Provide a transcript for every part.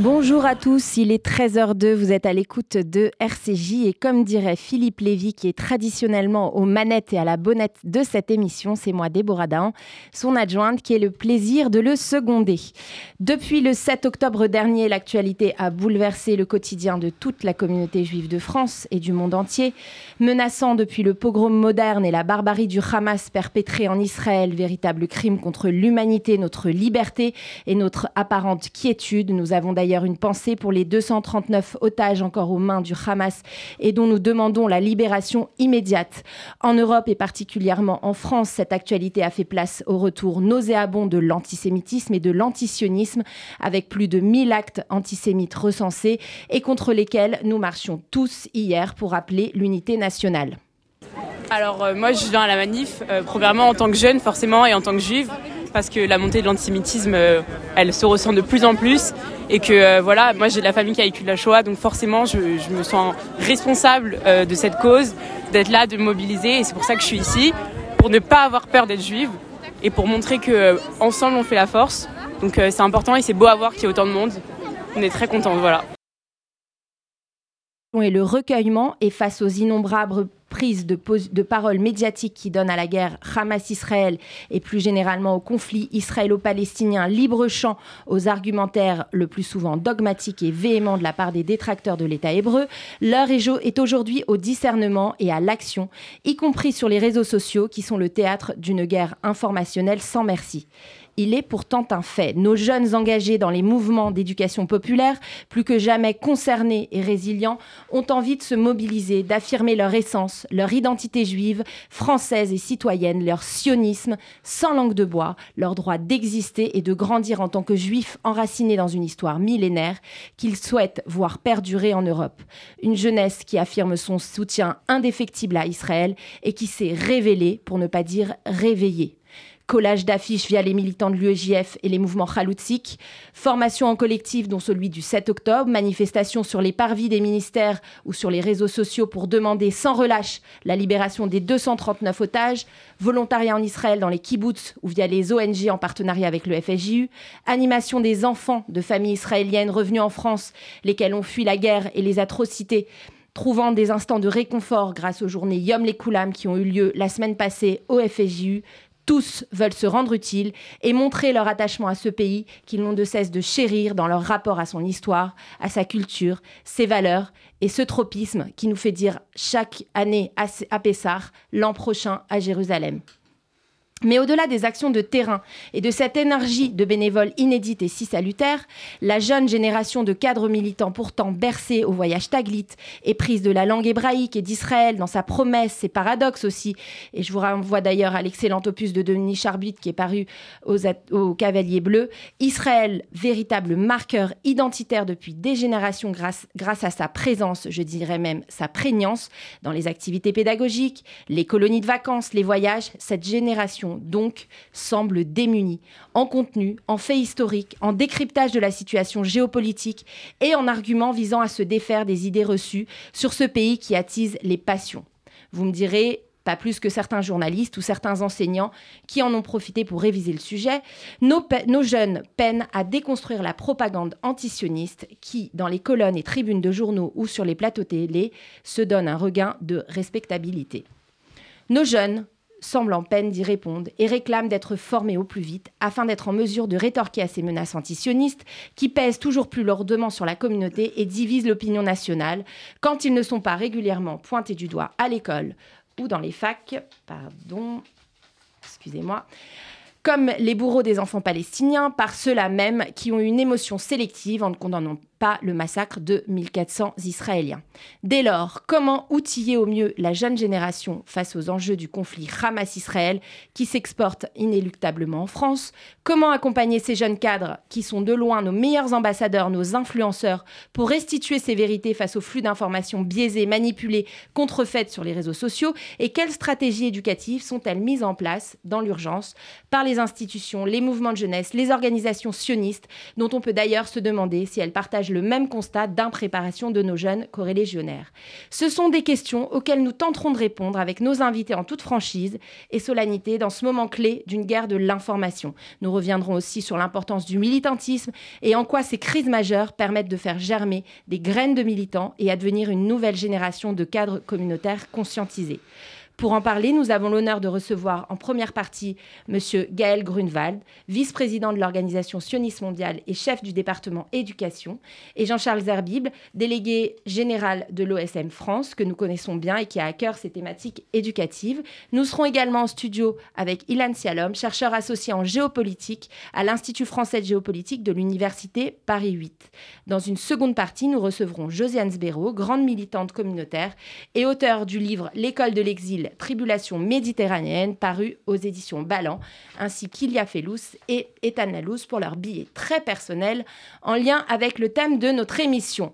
Bonjour à tous, il est 13h02, vous êtes à l'écoute de RCJ et comme dirait Philippe Lévy qui est traditionnellement aux manettes et à la bonnette de cette émission, c'est moi Déborah Dahan, son adjointe qui est le plaisir de le seconder. Depuis le 7 octobre dernier, l'actualité a bouleversé le quotidien de toute la communauté juive de France et du monde entier, menaçant depuis le pogrom moderne et la barbarie du Hamas perpétré en Israël, véritable crime contre l'humanité, notre liberté et notre apparente quiétude. Nous avons d'ailleurs une pensée pour les 239 otages encore aux mains du Hamas et dont nous demandons la libération immédiate. En Europe et particulièrement en France, cette actualité a fait place au retour nauséabond de l'antisémitisme et de l'antisionisme, avec plus de 1000 actes antisémites recensés et contre lesquels nous marchions tous hier pour appeler l'unité nationale. Alors euh, moi je viens à la manif, euh, premièrement en tant que jeune forcément et en tant que juive, parce que la montée de l'antisémitisme, euh, elle se ressent de plus en plus et que euh, voilà, moi j'ai de la famille qui a vécu la Shoah, donc forcément je, me sens responsable euh, de cette cause, d'être là, de mobiliser, et c'est pour ça que je suis ici, pour ne pas avoir peur d'être juive et pour montrer que ensemble on fait la force. Donc c'est important et c'est beau à voir qu'il y ait autant de monde. On est très contents, voilà et le recueillement et face aux innombrables prises de, de parole médiatiques qui donnent à la guerre Hamas-Israël et plus généralement au conflit israélo-palestinien libre champ aux argumentaires le plus souvent dogmatiques et véhéments de la part des détracteurs de l'État hébreu, l'heure est aujourd'hui au discernement et à l'action, y compris sur les réseaux sociaux qui sont le théâtre d'une guerre informationnelle sans merci il est pourtant un fait. Nos jeunes engagés dans les mouvements d'éducation populaire, plus que jamais concernés et résilients, ont envie de se mobiliser, d'affirmer leur essence, leur identité juive, française et citoyenne, leur sionisme, sans langue de bois, leur droit d'exister et de grandir en tant que juifs enracinés dans une histoire millénaire qu'ils souhaitent voir perdurer en Europe. Une jeunesse qui affirme son soutien indéfectible à Israël et qui s'est révélée, pour ne pas dire réveillée collage d'affiches via les militants de l'UEJF et les mouvements Khaloutzik, formation en collectif dont celui du 7 octobre, manifestation sur les parvis des ministères ou sur les réseaux sociaux pour demander sans relâche la libération des 239 otages, volontariat en Israël dans les kibbutz ou via les ONG en partenariat avec le FSJU, animation des enfants de familles israéliennes revenus en France, lesquels ont fui la guerre et les atrocités trouvant des instants de réconfort grâce aux journées Yom les Koulam qui ont eu lieu la semaine passée au FSJU, tous veulent se rendre utiles et montrer leur attachement à ce pays qu'ils n'ont de cesse de chérir dans leur rapport à son histoire, à sa culture, ses valeurs et ce tropisme qui nous fait dire chaque année à Pessar, l'an prochain à Jérusalem. Mais au-delà des actions de terrain et de cette énergie de bénévoles inédite et si salutaire, la jeune génération de cadres militants pourtant bercés au voyage taglite et prise de la langue hébraïque et d'Israël dans sa promesse, ses paradoxes aussi, et je vous renvoie d'ailleurs à l'excellent opus de Denis Charbit qui est paru aux, aux Cavaliers Bleus, Israël, véritable marqueur identitaire depuis des générations grâce à sa présence, je dirais même sa prégnance, dans les activités pédagogiques, les colonies de vacances, les voyages, cette génération donc semble démunie en contenu, en faits historiques, en décryptage de la situation géopolitique et en arguments visant à se défaire des idées reçues sur ce pays qui attise les passions. Vous me direz, pas plus que certains journalistes ou certains enseignants qui en ont profité pour réviser le sujet, nos, nos, jeunes peinent à déconstruire la propagande antisioniste qui, dans les colonnes et tribunes de journaux ou sur les plateaux télé, se donne un regain de respectabilité. Nos jeunes semble en peine d'y répondre et réclame d'être formé au plus vite afin d'être en mesure de rétorquer à ces menaces antisionistes qui pèsent toujours plus lourdement sur la communauté et divisent l'opinion nationale quand ils ne sont pas régulièrement pointés du doigt à l'école ou dans les facs. Pardon, excusez-moi comme les bourreaux des enfants palestiniens, par ceux-là même qui ont une émotion sélective en ne condamnant pas le massacre de 1400 Israéliens. Dès lors, comment outiller au mieux la jeune génération face aux enjeux du conflit Hamas-Israël qui s'exporte inéluctablement en France? Comment accompagner ces jeunes cadres qui sont de loin nos meilleurs ambassadeurs, nos influenceurs, pour restituer ces vérités face au flux d'informations biaisées, manipulées, contrefaites sur les réseaux sociaux? Et quelles stratégies éducatives sont-elles mises en place dans l'urgence par les institutions, les mouvements de jeunesse, les organisations sionistes, dont on peut d'ailleurs se demander si elles partagent le même constat d'impréparation de nos jeunes corélégionnaires. Ce sont des questions auxquelles nous tenterons de répondre avec nos invités en toute franchise et solennité dans ce moment clé d'une guerre de l'information. Nous reviendrons aussi sur l'importance du militantisme et en quoi ces crises majeures permettent de faire germer des graines de militants et advenir une nouvelle génération de cadres communautaires conscientisés. Pour en parler, nous avons l'honneur de recevoir en première partie M. Gaël Grunwald, vice-président de l'organisation sioniste mondiale et chef du département éducation, et Jean-Charles Zerbible, délégué général de l'OSM France, que nous connaissons bien et qui a à cœur ces thématiques éducatives. Nous serons également en studio avec Ilan Sialom, chercheur associé en géopolitique à l'Institut français de géopolitique de l'Université Paris 8. Dans une seconde partie, nous recevrons Josiane Sbero, grande militante communautaire et auteur du livre L'école de l'exil Tribulation méditerranéenne, paru aux éditions Ballant, ainsi qu'Ilia Fellous et Ethan pour leur billet très personnel en lien avec le thème de notre émission.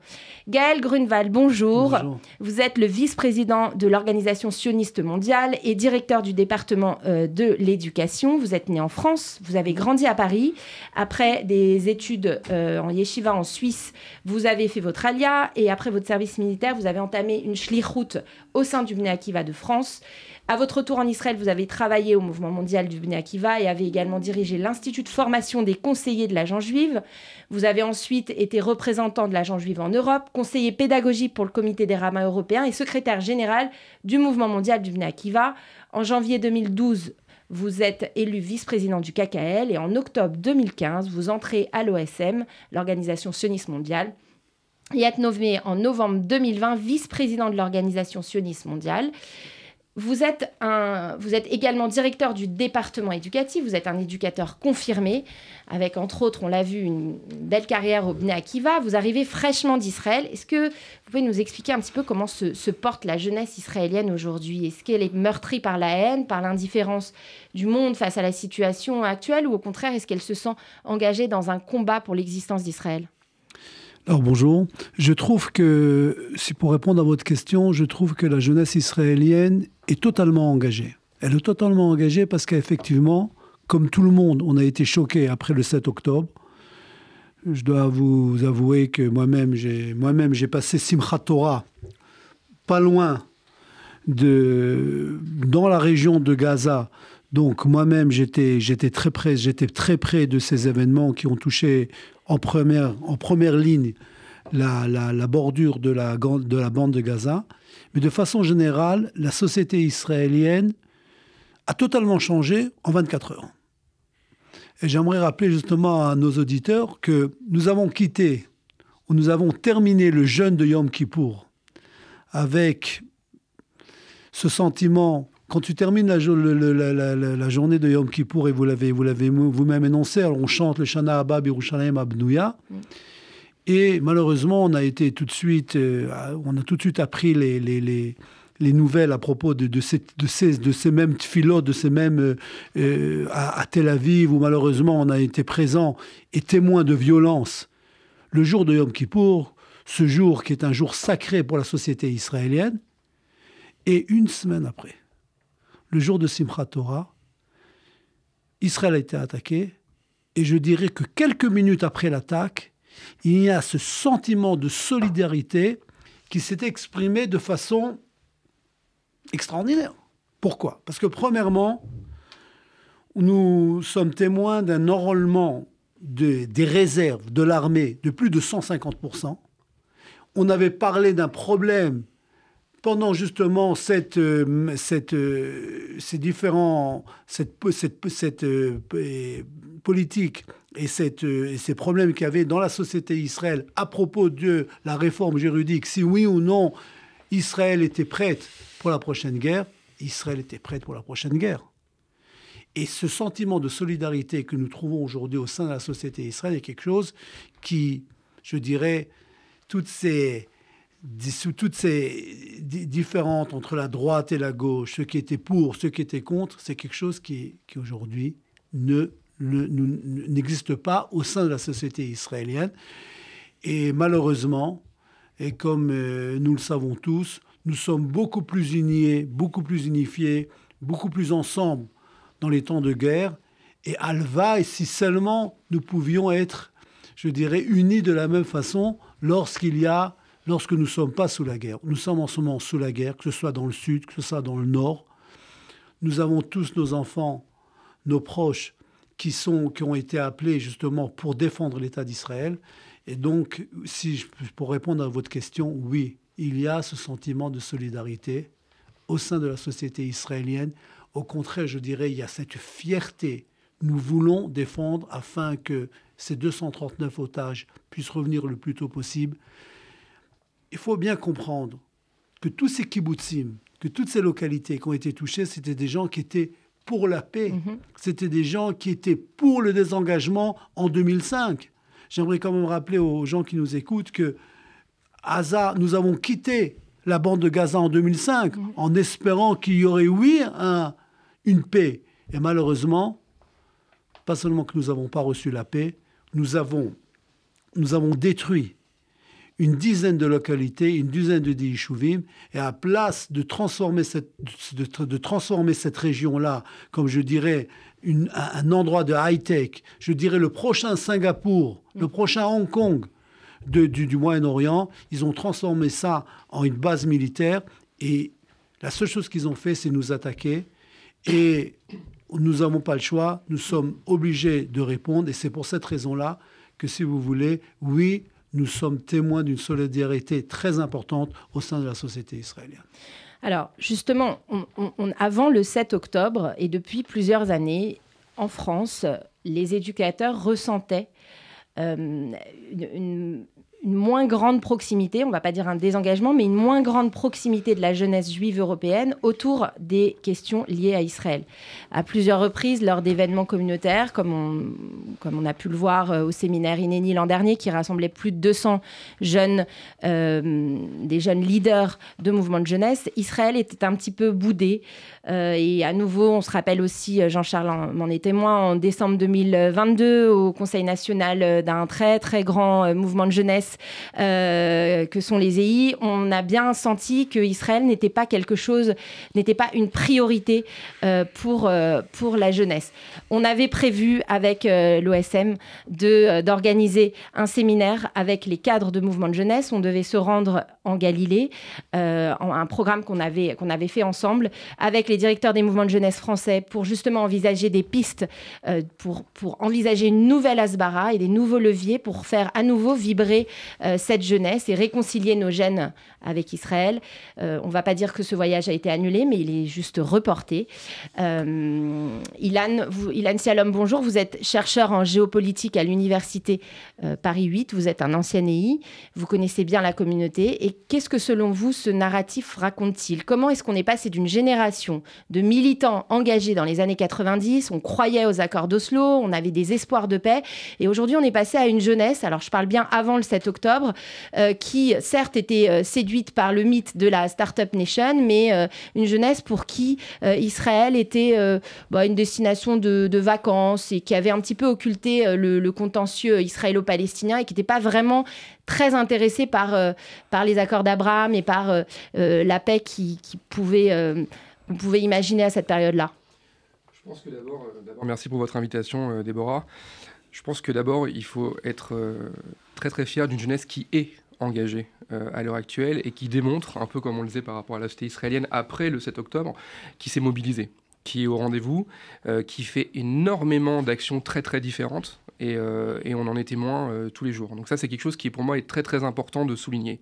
Gaël Grunwald, bonjour. Vous êtes le vice-président de l'Organisation sioniste mondiale et directeur du département euh, de l'éducation. Vous êtes né en France, vous avez grandi à Paris. Après des études euh, en yeshiva en Suisse, vous avez fait votre alia et après votre service militaire, vous avez entamé une schlichut au sein du Bnei Akiva de France. À votre retour en Israël, vous avez travaillé au mouvement mondial du Bnei Akiva et avez également dirigé l'Institut de formation des conseillers de l'agent juive. Vous avez ensuite été représentant de l'agent juive en Europe, conseiller pédagogique pour le comité des rabbins européens et secrétaire général du mouvement mondial du Bnei Akiva. En janvier 2012, vous êtes élu vice-président du KKL et en octobre 2015, vous entrez à l'OSM, l'Organisation sioniste mondiale, êtes nommé en novembre 2020 vice-président de l'Organisation sioniste mondiale. Vous êtes, un, vous êtes également directeur du département éducatif, vous êtes un éducateur confirmé, avec entre autres, on l'a vu, une belle carrière au Bnei Akiva. Vous arrivez fraîchement d'Israël. Est-ce que vous pouvez nous expliquer un petit peu comment se, porte la jeunesse israélienne aujourd'hui? Est-ce qu'elle est meurtrie par la haine, par l'indifférence du monde face à la situation actuelle, ou au contraire, est-ce qu'elle se sent engagée dans un combat pour l'existence d'Israël? Alors bonjour. Je trouve que, si pour répondre à votre question, je trouve que la jeunesse israélienne est totalement engagée. Elle est totalement engagée parce qu'effectivement, comme tout le monde, on a été choqué après le 7 octobre. Je dois vous avouer que moi-même, j'ai moi-même passé Simchat Torah pas loin de dans la région de Gaza. Donc moi-même, j'étais j'étais très près j'étais très près de ces événements qui ont touché en première, ligne la, la, bordure de la, de la bande de Gaza. Mais de façon générale, la société israélienne a totalement changé en 24 heures. Et j'aimerais rappeler justement à nos auditeurs que nous avons quitté, ou nous avons terminé le jeûne de Yom Kippour avec ce sentiment quand tu termines la, la, journée de Yom Kippour, et vous l'avez, vous l'avez vous-même énoncé, alors on chante le Shana Abba Birushalayim Abnouya. Mm. Et malheureusement, on a été tout de suite, euh, on a tout de suite appris les, les, les, les nouvelles à propos de, de, ces, de, ces, de ces mêmes philotes, de ces mêmes euh, euh, à, à, Tel Aviv, où malheureusement on a été présent et témoin de violence. Le jour de Yom Kippour, ce jour qui est un jour sacré pour la société israélienne, et une semaine après, le jour de Simchat Torah, Israël a été attaqué, et je dirais que quelques minutes après l'attaque, il y a ce sentiment de solidarité qui s'est exprimé de façon extraordinaire. Pourquoi? Parce que premièrement, nous sommes témoins d'un enrôlement des réserves de l'armée de plus de 150%. On avait parlé d'un problème pendant justement cette, euh, cette, euh, ces différents, cette, cette, cette euh, politique et, cette, et ces problèmes qu'il y avait dans la société Israël à propos de la réforme juridique, si oui ou non Israël était prête pour la prochaine guerre, Israël était prête pour la prochaine guerre. Et ce sentiment de solidarité que nous trouvons aujourd'hui au sein de la société israélienne est quelque chose qui je dirais, toutes ces, toutes ces différentes entre la droite et la gauche, ceux qui étaient pour, ceux qui étaient contre, c'est quelque chose qui, qui aujourd'hui ne, n'existe pas au sein de la société israélienne. Et malheureusement, et comme euh, nous le savons tous, nous sommes beaucoup plus unis, beaucoup plus unifiés, beaucoup plus ensemble dans les temps de guerre. Et Alva, et si seulement nous pouvions être, je dirais, unis de la même façon lorsqu'il y a, lorsque nous ne sommes pas sous la guerre. Nous sommes en ce moment sous la guerre, que ce soit dans le sud, que ce soit dans le nord. Nous avons tous nos enfants, nos proches, qui, sont, qui ont été appelés justement pour défendre l'État d'Israël. Et donc, si je, pour répondre à votre question, oui, il y a ce sentiment de solidarité au sein de la société israélienne. Au contraire, je dirais, il y a cette fierté. Nous voulons défendre afin que ces 239 otages puissent revenir le plus tôt possible. Il faut bien comprendre que tous ces kibbutzim, que toutes ces localités qui ont été touchées, c'était des gens qui étaient pour la paix. Mhm. C'était des gens qui étaient pour le désengagement en 2005. J'aimerais quand même rappeler aux gens qui nous écoutent que nous avons quitté la bande de Gaza en 2005 mhm. en espérant qu'il y aurait, oui, un, une paix. Et malheureusement, pas seulement que nous n'avons pas reçu la paix, nous avons, nous avons détruit une dizaine de localités, une dizaine de Dishuvim, et à place de transformer cette, de, transformer cette région-là, comme je dirais, un, endroit de high-tech, je dirais le prochain Singapour, le prochain Hong Kong du, du Moyen-Orient, ils ont transformé ça en une base militaire, et la seule chose qu'ils ont fait, c'est nous attaquer, et nous n'avons pas le choix, nous sommes obligés de répondre, et c'est pour cette raison-là que, si vous voulez, oui, nous sommes témoins d'une solidarité très importante au sein de la société israélienne. Alors, justement, avant le 7 octobre et depuis plusieurs années, en France, les éducateurs ressentaient euh, une, une moins grande proximité, on ne va pas dire un désengagement, mais une moins grande proximité de la jeunesse juive européenne autour des questions liées à Israël. À plusieurs reprises, lors d'événements communautaires, comme on, comme on a pu le voir euh, au séminaire Inéni l'an dernier, qui rassemblait plus de 200 jeunes, euh, des jeunes leaders de mouvements de jeunesse, Israël était un petit peu boudé. Euh, et à nouveau, on se rappelle aussi, Jean-Charles m'en est témoin, en décembre 2022, au Conseil national d'un très très grand mouvement de jeunesse euh, que sont les EI, on a bien senti que Israël n'était pas quelque chose, n'était pas une priorité euh, pour, euh, pour la jeunesse. On avait prévu avec l'OSM d'organiser un séminaire avec les cadres de mouvements de jeunesse. On devait se rendre en Galilée, un programme qu'on avait, qu'on avait fait ensemble avec les directeurs des mouvements de jeunesse français pour justement envisager des pistes, pour, pour envisager une nouvelle Asbara et des nouveaux leviers pour faire à nouveau vibrer euh, cette jeunesse et réconcilier nos gènes avec Israël. Euh, on ne va pas dire que ce voyage a été annulé, mais il est juste reporté. Euh, Ilan, vous, Ilan Sialom, bonjour. Vous êtes chercheur en géopolitique à l'université Paris 8. Vous êtes un ancien EI. Vous connaissez bien la communauté. Et qu'est-ce que selon vous ce narratif raconte-t-il? Comment est-ce qu'on est passé d'une génération de militants engagés dans les années 90 On croyait aux accords d'Oslo, on avait des espoirs de paix. Et aujourd'hui, on est passé à une jeunesse, alors je parle bien avant le 7 octobre, euh, qui certes était euh, séduite par le mythe de la Startup Nation, mais euh, une jeunesse pour qui Israël était bah, une destination de, vacances et qui avait un petit peu occulté le, contentieux israélo-palestinien et qui n'était pas vraiment très intéressé par, par les accords d'Abraham et par la paix qui, qui pouvait, on pouvait imaginer à cette période-là. Je pense que d'abord, merci pour votre invitation, Déborah. Je pense que d'abord, il faut être très très fier d'une jeunesse qui est engagée euh, à l'heure actuelle et qui démontre, un peu comme on le disait par rapport à la société israélienne après le 7 octobre, qui s'est mobilisée, qui est au rendez-vous, euh, qui fait énormément d'actions très très différentes. Et, euh, et, on en est témoin tous les jours. Donc ça, c'est quelque chose qui, pour moi, est très très important de souligner.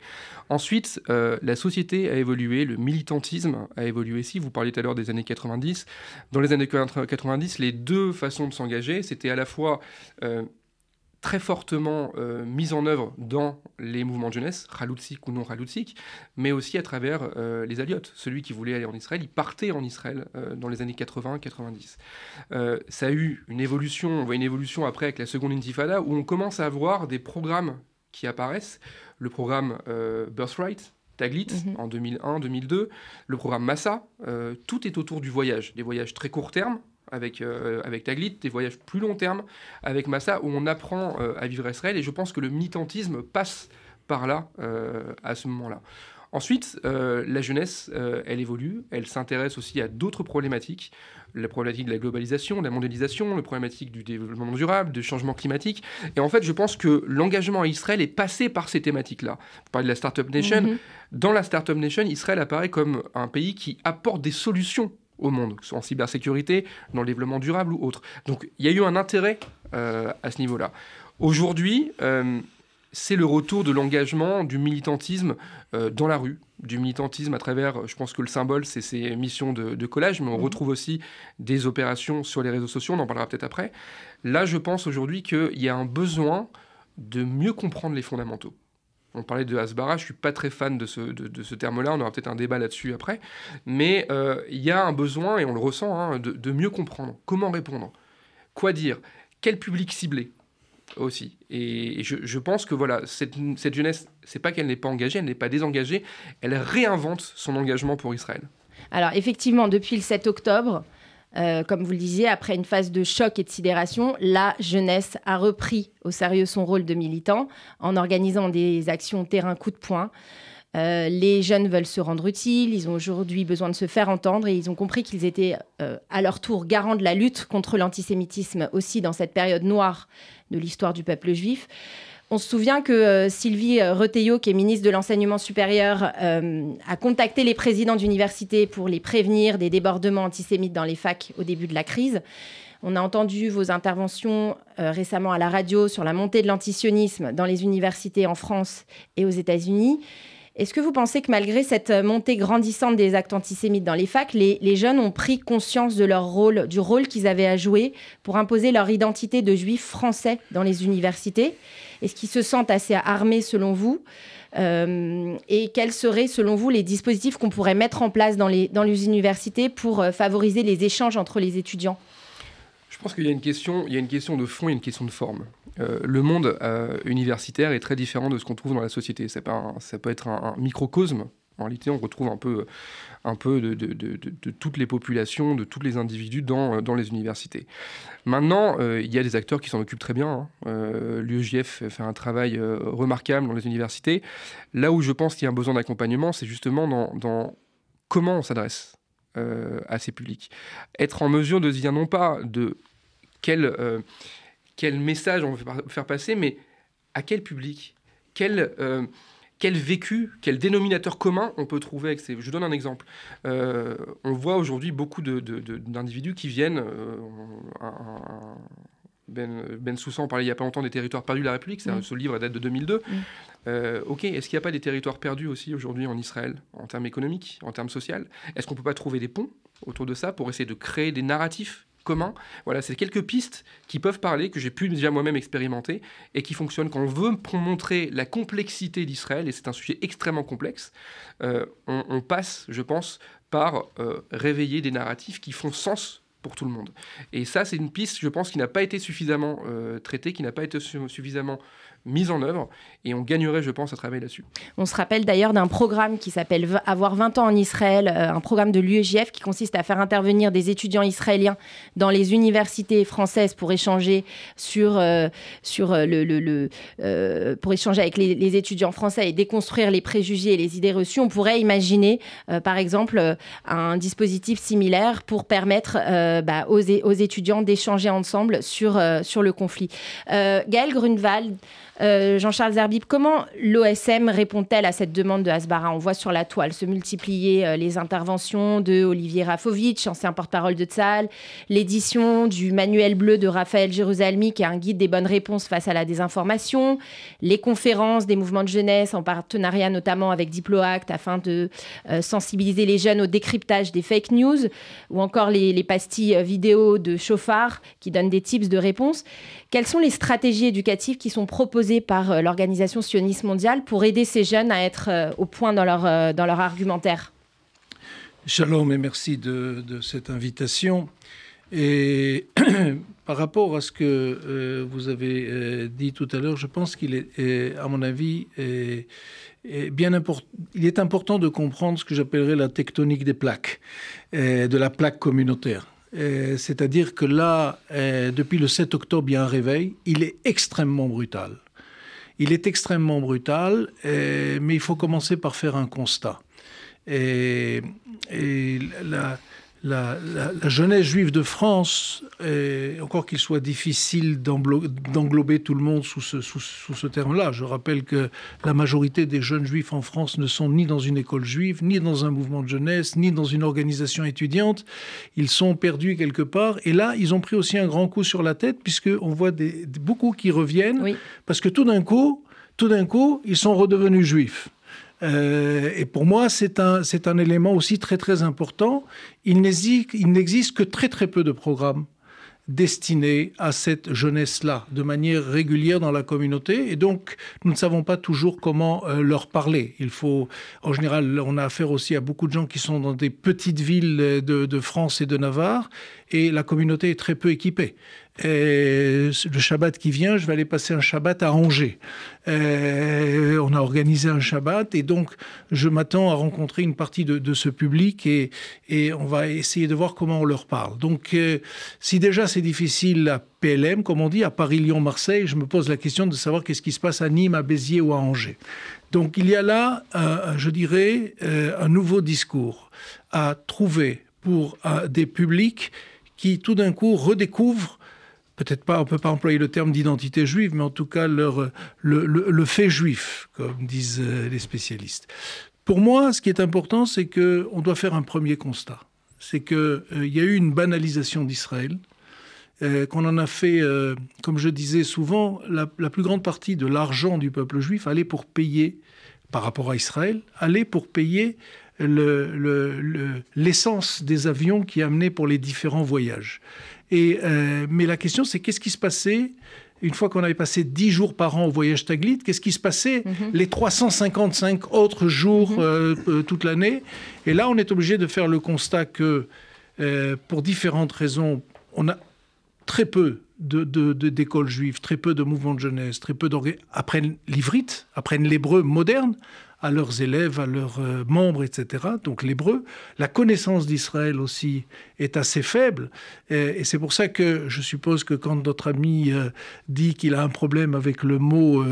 Ensuite, la société a évolué, le militantisme a évolué aussi. Vous parliez tout à l'heure des années 90. Dans les années 90, les deux façons de s'engager, c'était à la fois très fortement euh, mise en œuvre dans les mouvements de jeunesse, Khaloutzik ou non Khaloutzik, mais aussi à travers euh, les Aliotes. Celui qui voulait aller en Israël, il partait en Israël euh, dans les années 80-90. ça a eu une évolution, on voit une évolution après avec la seconde intifada, où on commence à avoir des programmes qui apparaissent. Le programme Birthright, Taglit mhm. en 2001-2002, le programme Massa, tout est autour du voyage, des voyages très court terme avec, avec Taglit, des voyages plus long terme avec Massa, où on apprend à vivre Israël, et je pense que le militantisme passe par là à ce moment-là. Ensuite, euh, la jeunesse, euh, elle évolue, elle s'intéresse aussi à d'autres problématiques, la problématique de la globalisation, de la mondialisation, la problématique du développement durable, du changement climatique. Et en fait, je pense que l'engagement à Israël est passé par ces thématiques-là. Vous parlez de la Startup Nation. Mhm. Dans la Startup Nation, Israël apparaît comme un pays qui apporte des solutions au monde, que ce soit en cybersécurité, dans le développement durable ou autre. Donc il y a eu un intérêt euh, à ce niveau-là. Aujourd'hui, c'est le retour de l'engagement, du militantisme euh, dans la rue, du militantisme à travers, je pense que le symbole, c'est ces missions de, collage, mais on mhm. retrouve aussi des opérations sur les réseaux sociaux, on en parlera peut-être après. Là, je pense aujourd'hui qu'il y a un besoin de mieux comprendre les fondamentaux. On parlait de Hasbara, je suis pas très fan de ce, terme-là, on aura peut-être un débat là-dessus après, mais euh, il y a un besoin, et on le ressent, hein, de, de mieux comprendre comment répondre, quoi dire, quel public cibler, aussi. Et je, pense que voilà, cette, cette jeunesse, c'est pas qu'elle n'est pas engagée, elle n'est pas désengagée, elle réinvente son engagement pour Israël. Alors effectivement, depuis le 7 octobre, euh, comme vous le disiez, après une phase de choc et de sidération, la jeunesse a repris au sérieux son rôle de militant en organisant des actions terrain coup de poing. Euh, les jeunes veulent se rendre utiles, ils ont aujourd'hui besoin de se faire entendre et ils ont compris qu'ils étaient euh, à leur tour garants de la lutte contre l'antisémitisme aussi dans cette période noire de l'histoire du peuple juif. On se souvient que euh, Sylvie Reteillot, qui est ministre de l'Enseignement supérieur, a contacté les présidents d'universités pour les prévenir des débordements antisémites dans les facs au début de la crise. On a entendu vos interventions récemment à la radio sur la montée de l'antisionisme dans les universités en France et aux États-Unis. Est-ce que vous pensez que malgré cette montée grandissante des actes antisémites dans les facs, les, jeunes ont pris conscience de leur rôle, du rôle qu'ils avaient à jouer pour imposer leur identité de juifs français dans les universités? Est-ce qu'ils se sentent assez armés selon vous euh, et quels seraient, selon vous, les dispositifs qu'on pourrait mettre en place dans les, dans universités pour euh, favoriser les échanges entre les étudiants? Je pense qu'il y, a une question, de fond et une question de forme. Euh, le monde universitaire est très différent de ce qu'on trouve dans la société. ça peut être un, microcosme. En réalité, on retrouve un peu, un peu de, toutes les populations, de tous les individus dans, dans les universités. Maintenant, euh, il y a des acteurs qui s'en occupent très bien. Hein. L'UEJF fait un travail remarquable dans les universités. Là où je pense qu'il y a un besoin d'accompagnement, c'est justement dans, comment on s'adresse à ces publics. Être en mesure de dire non pas de quel quel message on veut faire passer, mais à quel public? Quel, euh, quel vécu, quel dénominateur commun on peut trouver avec ces... Je donne un exemple. Euh, on voit aujourd'hui beaucoup d'individus qui viennent... Euh, ben, ben Soussan parlait il n'y a pas longtemps des territoires perdus de la République, mm. ce livre date de 2002. Mm. ok, est-ce qu'il n'y a pas des territoires perdus aussi aujourd'hui en Israël, en termes économiques, en termes sociaux Est-ce qu'on ne peut pas trouver des ponts autour de ça pour essayer de créer des narratifs commun. Voilà, c'est quelques pistes qui peuvent parler, que j'ai pu déjà moi-même expérimenter et qui fonctionnent quand on veut montrer la complexité d'Israël, et c'est un sujet extrêmement complexe. Euh, on, passe, je pense, par euh, réveiller des narratifs qui font sens pour tout le monde. Et ça, c'est une piste, je pense, qui n'a pas été suffisamment euh, traitée, qui n'a pas été suffisamment mise en œuvre et on gagnerait, je pense, à travailler là-dessus. On se rappelle d'ailleurs d'un programme qui s'appelle Avoir 20 ans en Israël, euh, un programme de l'UEJF qui consiste à faire intervenir des étudiants israéliens dans les universités françaises pour échanger sur, euh, sur euh, le, pour échanger avec les, étudiants français et déconstruire les préjugés et les idées reçues. On pourrait imaginer, par exemple, un dispositif similaire pour permettre bah, aux, aux, étudiants d'échanger ensemble sur, sur le conflit. Gaël Grunwald, euh, Jean-Charles Zerbib, comment l'OSM répond-elle à cette demande de Hasbara On voit sur la toile se multiplier euh, les interventions de Olivier Rafovitch, ancien porte-parole de Tzal, l'édition du manuel bleu de Raphaël Jérusalemi, qui est un guide des bonnes réponses face à la désinformation, les conférences des mouvements de jeunesse en partenariat notamment avec Diploact afin de euh, sensibiliser les jeunes au décryptage des fake news, ou encore les, les pastilles vidéo de chauffard qui donnent des tips de réponse. Quelles sont les stratégies éducatives qui sont proposées par euh, l'organisation sioniste mondiale pour aider ces jeunes à être euh, au point dans leur, euh, argumentaire? Shalom et merci de, cette invitation. Et par rapport à ce que vous avez dit tout à l'heure, je pense qu'il est, à mon avis, bien important. Il est important de comprendre ce que j'appellerais la tectonique des plaques, de la plaque communautaire. C'est-à-dire que là, depuis le 7 octobre, il y a un réveil. Il est extrêmement brutal. Il est extrêmement brutal, mais il faut commencer par faire un constat. Et, la, jeunesse juive de France, encore qu'il soit difficile d'englober tout le monde sous ce, terme-là, je rappelle que la majorité des jeunes juifs en France ne sont ni dans une école juive, ni dans un mouvement de jeunesse, ni dans une organisation étudiante. Ils sont perdus quelque part. Et là, ils ont pris aussi un grand coup sur la tête, puisqu'on voit des, beaucoup qui reviennent, parce que tout d'un coup, tout d'un coup, ils sont redevenus juifs. Euh, et pour moi, c'est un, un élément aussi très très important. Il n'existe que très très peu de programmes destinés à cette jeunesse-là de manière régulière dans la communauté. Et donc, nous ne savons pas toujours comment euh, leur parler. Il faut, en général, on a affaire aussi à beaucoup de gens qui sont dans des petites villes de, de France et de Navarre, et la communauté est très peu équipée. Le Shabbat qui vient, je vais aller passer un Shabbat à Angers. on a organisé un Shabbat et donc je m'attends à rencontrer une partie de, ce public et, on va essayer de voir comment on leur parle. Donc euh, si déjà c'est difficile à PLM, comme on dit, à Paris, Lyon, Marseille, je me pose la question de savoir qu'est-ce qui se passe à Nîmes, à Béziers ou à Angers. Donc il y a là, je dirais, euh, un nouveau discours à trouver pour euh, des publics qui tout d'un coup redécouvrent peut-être pas, on peut pas employer le terme d'identité juive, mais en tout cas leur, le, fait juif, comme disent euh, les spécialistes. Pour moi, ce qui est important, c'est qu'on doit faire un premier constat. C'est qu'il euh, y a eu une banalisation d'Israël, euh, qu'on en a fait, comme je disais souvent, la, plus grande partie de l'argent du peuple juif allait pour payer, par rapport à Israël, allait pour payer l'essence le, des avions qui amenaient pour les différents voyages. Et, euh, mais la question, c'est qu'est-ce qui se passait une fois qu'on avait passé 10 jours par an au voyage Taglit, qu'est-ce qui se passait mhm. les 355 autres jours mhm. euh, euh, toute l'année? Et là, on est obligé de faire le constat que, pour différentes raisons, on a très peu d'écoles de, juives, très peu de mouvements de jeunesse, très peu apprennent l'ivrite, apprennent l'hébreu moderne, à leurs élèves, à leurs euh, membres, etc. Donc l'hébreu. La connaissance d'Israël aussi est assez faible. Et, c'est pour ça que je suppose que quand notre ami euh, dit qu'il a un problème avec le mot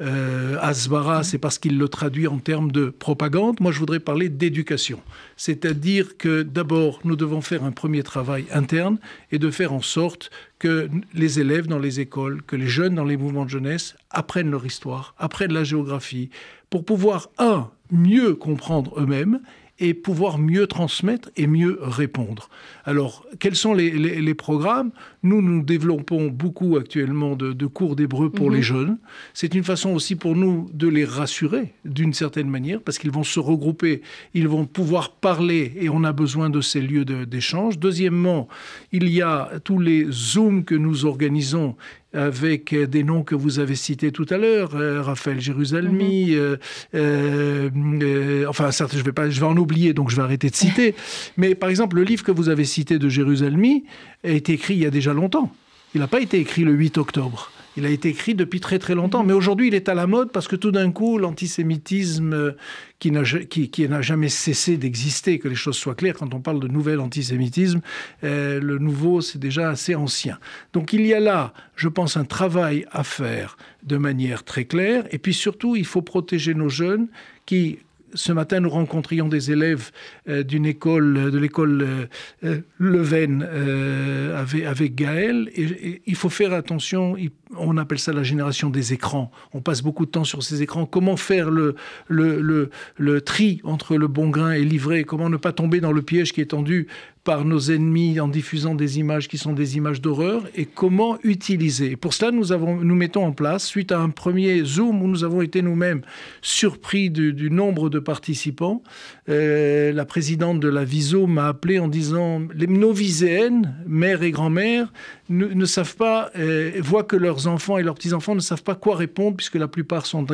euh, asbara, c'est parce qu'il le traduit en termes de propagande. Moi, je voudrais parler d'éducation. C'est-à-dire que d'abord, nous devons faire un premier travail interne et de faire en sorte que les élèves dans les écoles, que les jeunes dans les mouvements de jeunesse apprennent leur histoire, apprennent la géographie, pour pouvoir, un, mieux comprendre eux-mêmes et pouvoir mieux transmettre et mieux répondre. Alors, quels sont les, programmes? Nous, nous développons beaucoup actuellement de, cours d'hébreu pour les mhm. jeunes. C'est une façon aussi pour nous de les rassurer d'une certaine manière, parce qu'ils vont se regrouper, ils vont pouvoir parler, et on a besoin de ces lieux d'échange. Deuxièmement, il y a tous les Zooms que nous organisons avec des noms que vous avez cités tout à l'heure, euh, Raphaël Jérusalemi, mhm. euh, euh, enfin certes, je vais pas, je vais en oublier, donc je vais arrêter de citer. Mais par exemple, le livre que vous avez cité de Jérusalemi a été écrit il y a déjà longtemps. Il n'a pas été écrit le 8 octobre. Il a été écrit depuis très très longtemps, mais aujourd'hui il est à la mode parce que tout d'un coup l'antisémitisme euh, qui n'a jamais cessé d'exister, que les choses soient claires, quand on parle de nouvel antisémitisme, euh, le nouveau c'est déjà assez ancien. Donc il y a là, je pense, un travail à faire de manière très claire, et puis surtout il faut protéger nos jeunes qui ce matin, nous rencontrions des élèves euh, d'une école, de l'école euh, euh, Leven avec, avec, Gaël. Il faut faire attention, on appelle ça la génération des écrans. On passe beaucoup de temps sur ces écrans. Comment faire le, tri entre le bon grain et l'ivré? Comment ne pas tomber dans le piège qui est tendu par nos ennemis en diffusant des images qui sont des images d'horreur? Et comment utiliser? pour cela, nous, mettons en place, suite à un premier Zoom où nous avons été nous-mêmes surpris du, nombre de participants, euh, la présidente de la Viso m'a appelé en disant les, nos viséennes, mères et grand-mères, ne, savent pas, euh, voient que leurs enfants et leurs petits-enfants ne savent pas quoi répondre, puisque la plupart sont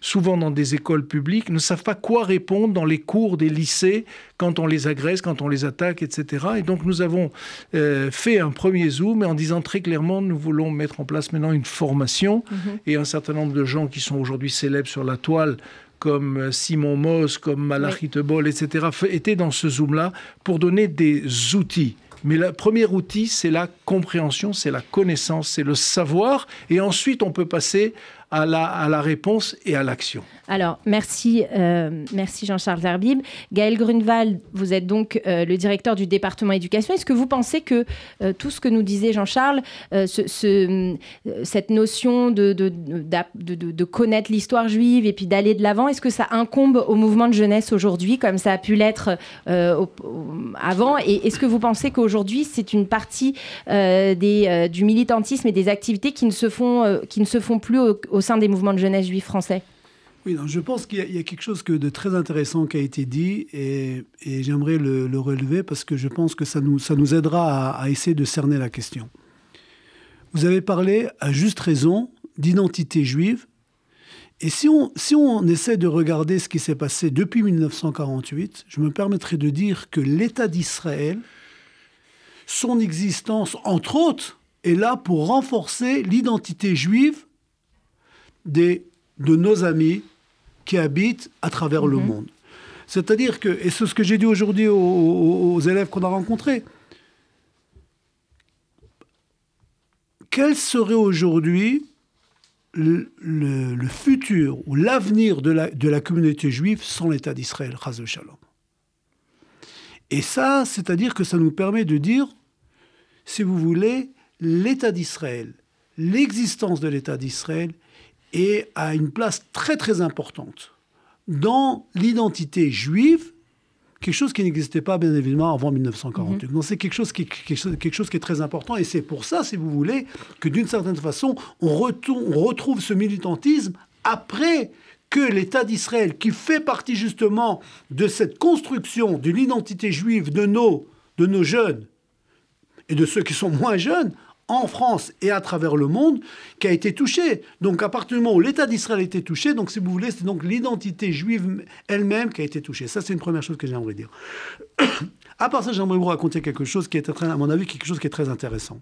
souvent dans des écoles publiques, ne savent pas quoi répondre dans les cours des lycées quand on les agresse, quand on les attaque, etc. Et donc nous avons euh, fait un premier zoom en disant très clairement, nous voulons mettre en place maintenant une formation mhm. et un certain nombre de gens qui sont aujourd'hui célèbres sur la toile comme euh, Simon Moss, comme Malachi Tebol, etc., étaient dans ce zoom-là pour donner des outils mais le premier outil, c'est la compréhension, c'est la connaissance, c'est le savoir. Et ensuite, on peut passer à la, réponse et à l'action. Alors, merci, euh, merci Jean-Charles Zerbib. Gaël Grunewald, vous êtes donc euh, le directeur du département éducation. Est-ce que vous pensez que euh, tout ce que nous disait Jean-Charles, ce, cette notion de, connaître l'histoire juive et puis d'aller de l'avant, est-ce que ça incombe au mouvement de jeunesse aujourd'hui, comme ça a pu l'être avant? Et est-ce que vous pensez qu'aujourd'hui, c'est une partie du militantisme et des activités qui ne se font, qui ne se font plus au sein des mouvements de jeunesse juifs français oui, je pense qu'il y, a quelque chose de très intéressant qui a été dit et, j'aimerais le, relever parce que je pense que ça nous, ça nous aidera à, essayer de cerner la question. Vous avez parlé, à juste raison, d'identité juive. Et si on, si on essaie de regarder ce qui s'est passé depuis 1948, je me permettrai de dire que l'État d'Israël, son existence, entre autres, est là pour renforcer l'identité juive des, de nos amis qui habitent à travers le mhm. monde. C'est-à-dire que, et c'est ce que j'ai dit aujourd'hui aux, élèves qu'on a rencontrés, quel serait aujourd'hui le, futur ou l'avenir de la, de la communauté juive sans l'État d'Israël, Shalom? Et ça, c'est-à-dire que ça nous permet de dire, si vous voulez, l'État d'Israël, l'existence de l'État d'Israël et a une place très très importante dans l'identité juive, quelque chose qui n'existait pas bien évidemment avant 1948. Mhm. Donc c'est quelque chose, qui, quelque, chose, qui est très important et c'est pour ça, si vous voulez, que d'une certaine façon, on, retourne, on retrouve ce militantisme après que l'État d'Israël, qui fait partie justement de cette construction de l'identité juive de nos, de nos jeunes et de ceux qui sont moins jeunes, en France et à travers le monde qui a été touché. Donc à partir du moment où l'État d'Israël a été touché, donc si vous voulez, c'est donc l'identité juive elle-même qui a été touchée. Ça, c'est une première chose que j'aimerais dire. à part ça, j'aimerais vous raconter quelque chose qui est, à mon avis, quelque chose qui est très intéressant.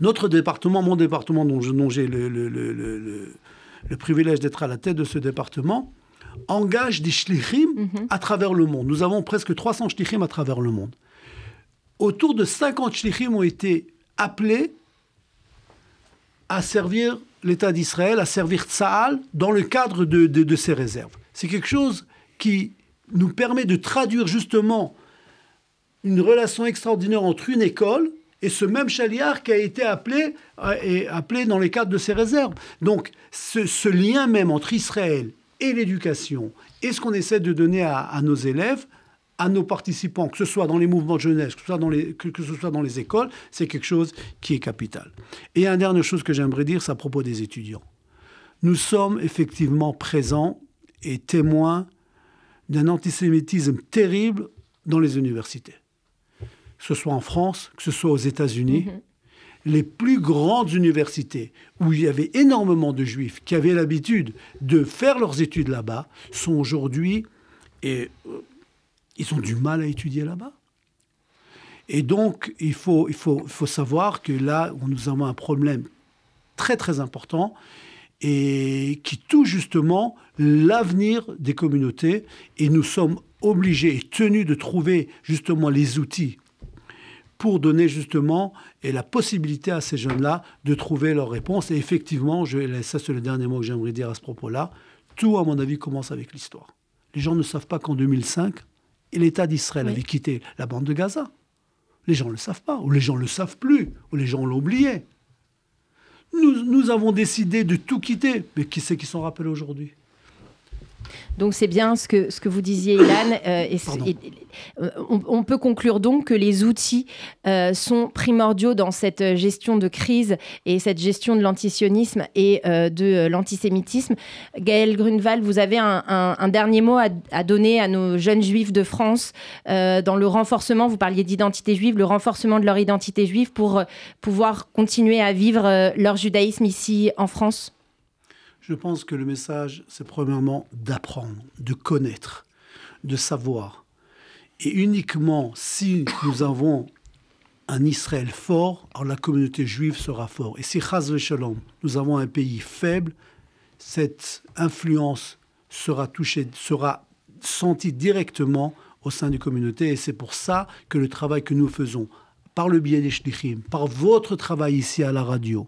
Notre département, mon département dont, j'ai le, le, privilège d'être à la tête de ce département, engage des shlichim mhm. à travers le monde. Nous avons presque 300 shlichim à travers le monde. Autour de 50 shlichim ont été appelé à servir l'État d'Israël, à servir Tsahal dans le cadre de, de, ses réserves. C'est quelque chose qui nous permet de traduire justement une relation extraordinaire entre une école et ce même chaliard qui a été appelé, euh, et appelé dans les cadres de ses réserves. Donc ce, lien même entre Israël et l'éducation et ce qu'on essaie de donner à nos élèves, à nos participants, que ce soit dans les mouvements de jeunesse, que ce soit dans les, que, ce soit dans les écoles, c'est quelque chose qui est capital. Et une dernière chose que j'aimerais dire, c'est à propos des étudiants. Nous sommes effectivement présents et témoins d'un antisémitisme terrible dans les universités. Que ce soit en France, que ce soit aux États-Unis, mm-hmm. les plus grandes universités où il y avait énormément de juifs qui avaient l'habitude de faire leurs études là-bas sont aujourd'hui, et euh, ils ont du mal à étudier là-bas. Et donc, il faut, savoir que là, nous avons un problème très très important et qui touche justement l'avenir des communautés. Et nous sommes obligés et tenus de trouver justement les outils pour donner justement la possibilité à ces jeunes-là de trouver leur réponse. Et effectivement, je, ça c'est le dernier mot que j'aimerais dire à ce propos-là, tout à mon avis commence avec l'histoire. Les gens ne savent pas qu'en 2005, et l'État d'Israël avait quitté la bande de Gaza. Les gens ne le savent pas, ou les gens ne le savent plus, ou les gens l'ont oublié. Nous, nous, avons décidé de tout quitter. Mais qui c'est qui s'en rappelle aujourd'hui? Donc c'est bien ce que, ce que vous disiez, Ilan. Euh, et, euh, on, peut conclure donc que les outils euh, sont primordiaux dans cette gestion de crise et cette gestion de l'antisionisme et de l'antisémitisme. Gaël Grunewald, vous avez un, dernier mot à, donner à nos jeunes juifs de France dans le renforcement, vous parliez d'identité juive, le renforcement de leur identité juive pour pouvoir continuer à vivre leur judaïsme ici en France? Je pense que le message, c'est premièrement d'apprendre, de connaître, de savoir. Et uniquement si nous avons un Israël fort, alors la communauté juive sera forte. Et si Chaz Shalom, nous avons un pays faible, cette influence sera touchée, sera sentie directement au sein du communauté. Et c'est pour ça que le travail que nous faisons, par le biais des shlichim, par votre travail ici à la radio,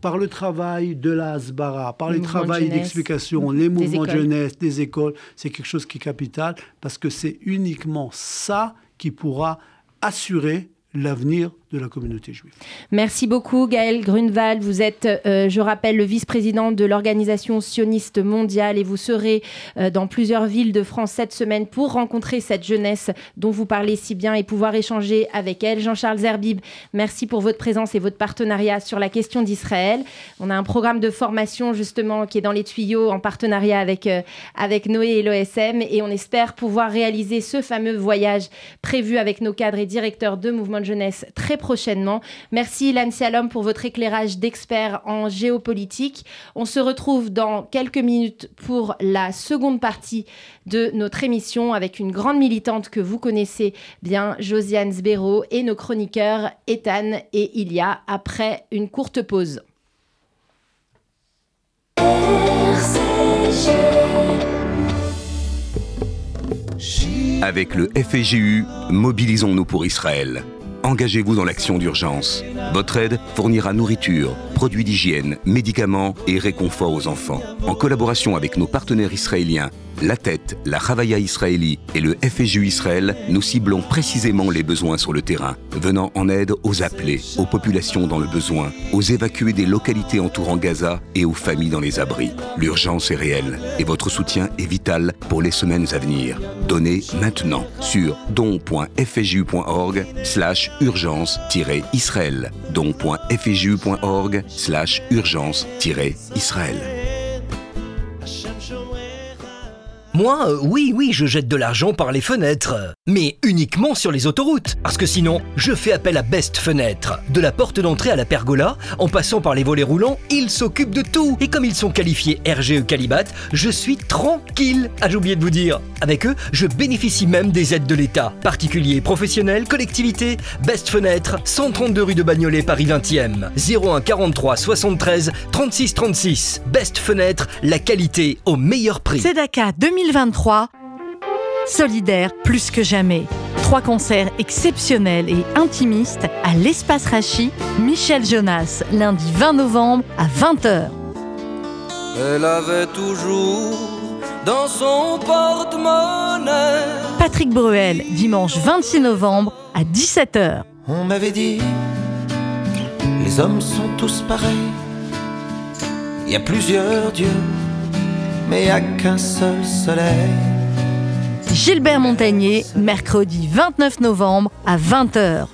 par le travail de la Asbara, par le travail d'explication, les mouvements de jeunesse, des écoles, c'est quelque chose qui est capital parce que c'est uniquement ça qui pourra assurer l'avenir de la communauté juive. Merci beaucoup Gaël Grunewald. Vous êtes, euh, je rappelle, le vice-président de l'organisation sioniste mondiale et vous serez euh, dans plusieurs villes de France cette semaine pour rencontrer cette jeunesse dont vous parlez si bien et pouvoir échanger avec elle. Jean-Charles Zerbib, merci pour votre présence et votre partenariat sur la question d'Israël. On a un programme de formation justement qui est dans les tuyaux en partenariat avec, euh, avec Noé et l'OSM et on espère pouvoir réaliser ce fameux voyage prévu avec nos cadres et directeurs de mouvements jeunesse très prochainement. Merci Ilan pour votre éclairage d'expert en géopolitique. On se retrouve dans quelques minutes pour la seconde partie de notre émission avec une grande militante que vous connaissez bien, Josiane Sbero, et nos chroniqueurs Ethan et Ilia après une courte pause. Avec le FGU, mobilisons-nous pour Israël engagez-vous dans l'action d'urgence. Votre aide fournira nourriture, produits d'hygiène, médicaments et réconfort aux enfants. En collaboration avec nos partenaires israéliens, la Tête, la Ravaya Israéli et le FSU Israël, nous ciblons précisément les besoins sur le terrain, venant en aide aux appelés, aux populations dans le besoin, aux évacués des localités entourant Gaza et aux familles dans les abris. L'urgence est réelle et votre soutien est vital pour les semaines à venir. Donnez maintenant sur don.fju.org slash urgence-israël don.fju.org slash urgence-israël Moi, euh, oui, oui, je jette de l'argent par les fenêtres. Mais uniquement sur les autoroutes. Parce que sinon, je fais appel à Best Fenêtre. De la porte d'entrée à la pergola, en passant par les volets roulants, ils s'occupent de tout. Et comme ils sont qualifiés RGE Calibat, je suis tranquille. Ah, j'ai oublié de vous dire. Avec eux, je bénéficie même des aides de l'État. Particuliers, professionnels, collectivités, Best Fenêtre, 132 rue de Bagnolet, Paris 20e. 01 43 73 36 36. Best Fenêtre, la qualité au meilleur prix. 2000 2023, solidaire plus que jamais. Trois concerts exceptionnels et intimistes à l'Espace Rachi, Michel Jonas, lundi 20 novembre à 20h. Elle avait toujours dans son porte-monnaie. Patrick Bruel, dimanche 26 novembre à 17h. On m'avait dit, les hommes sont tous pareils. Il y a plusieurs dieux mais il a qu'un seul soleil. Gilbert Montagnier, mercredi 29 novembre à 20h.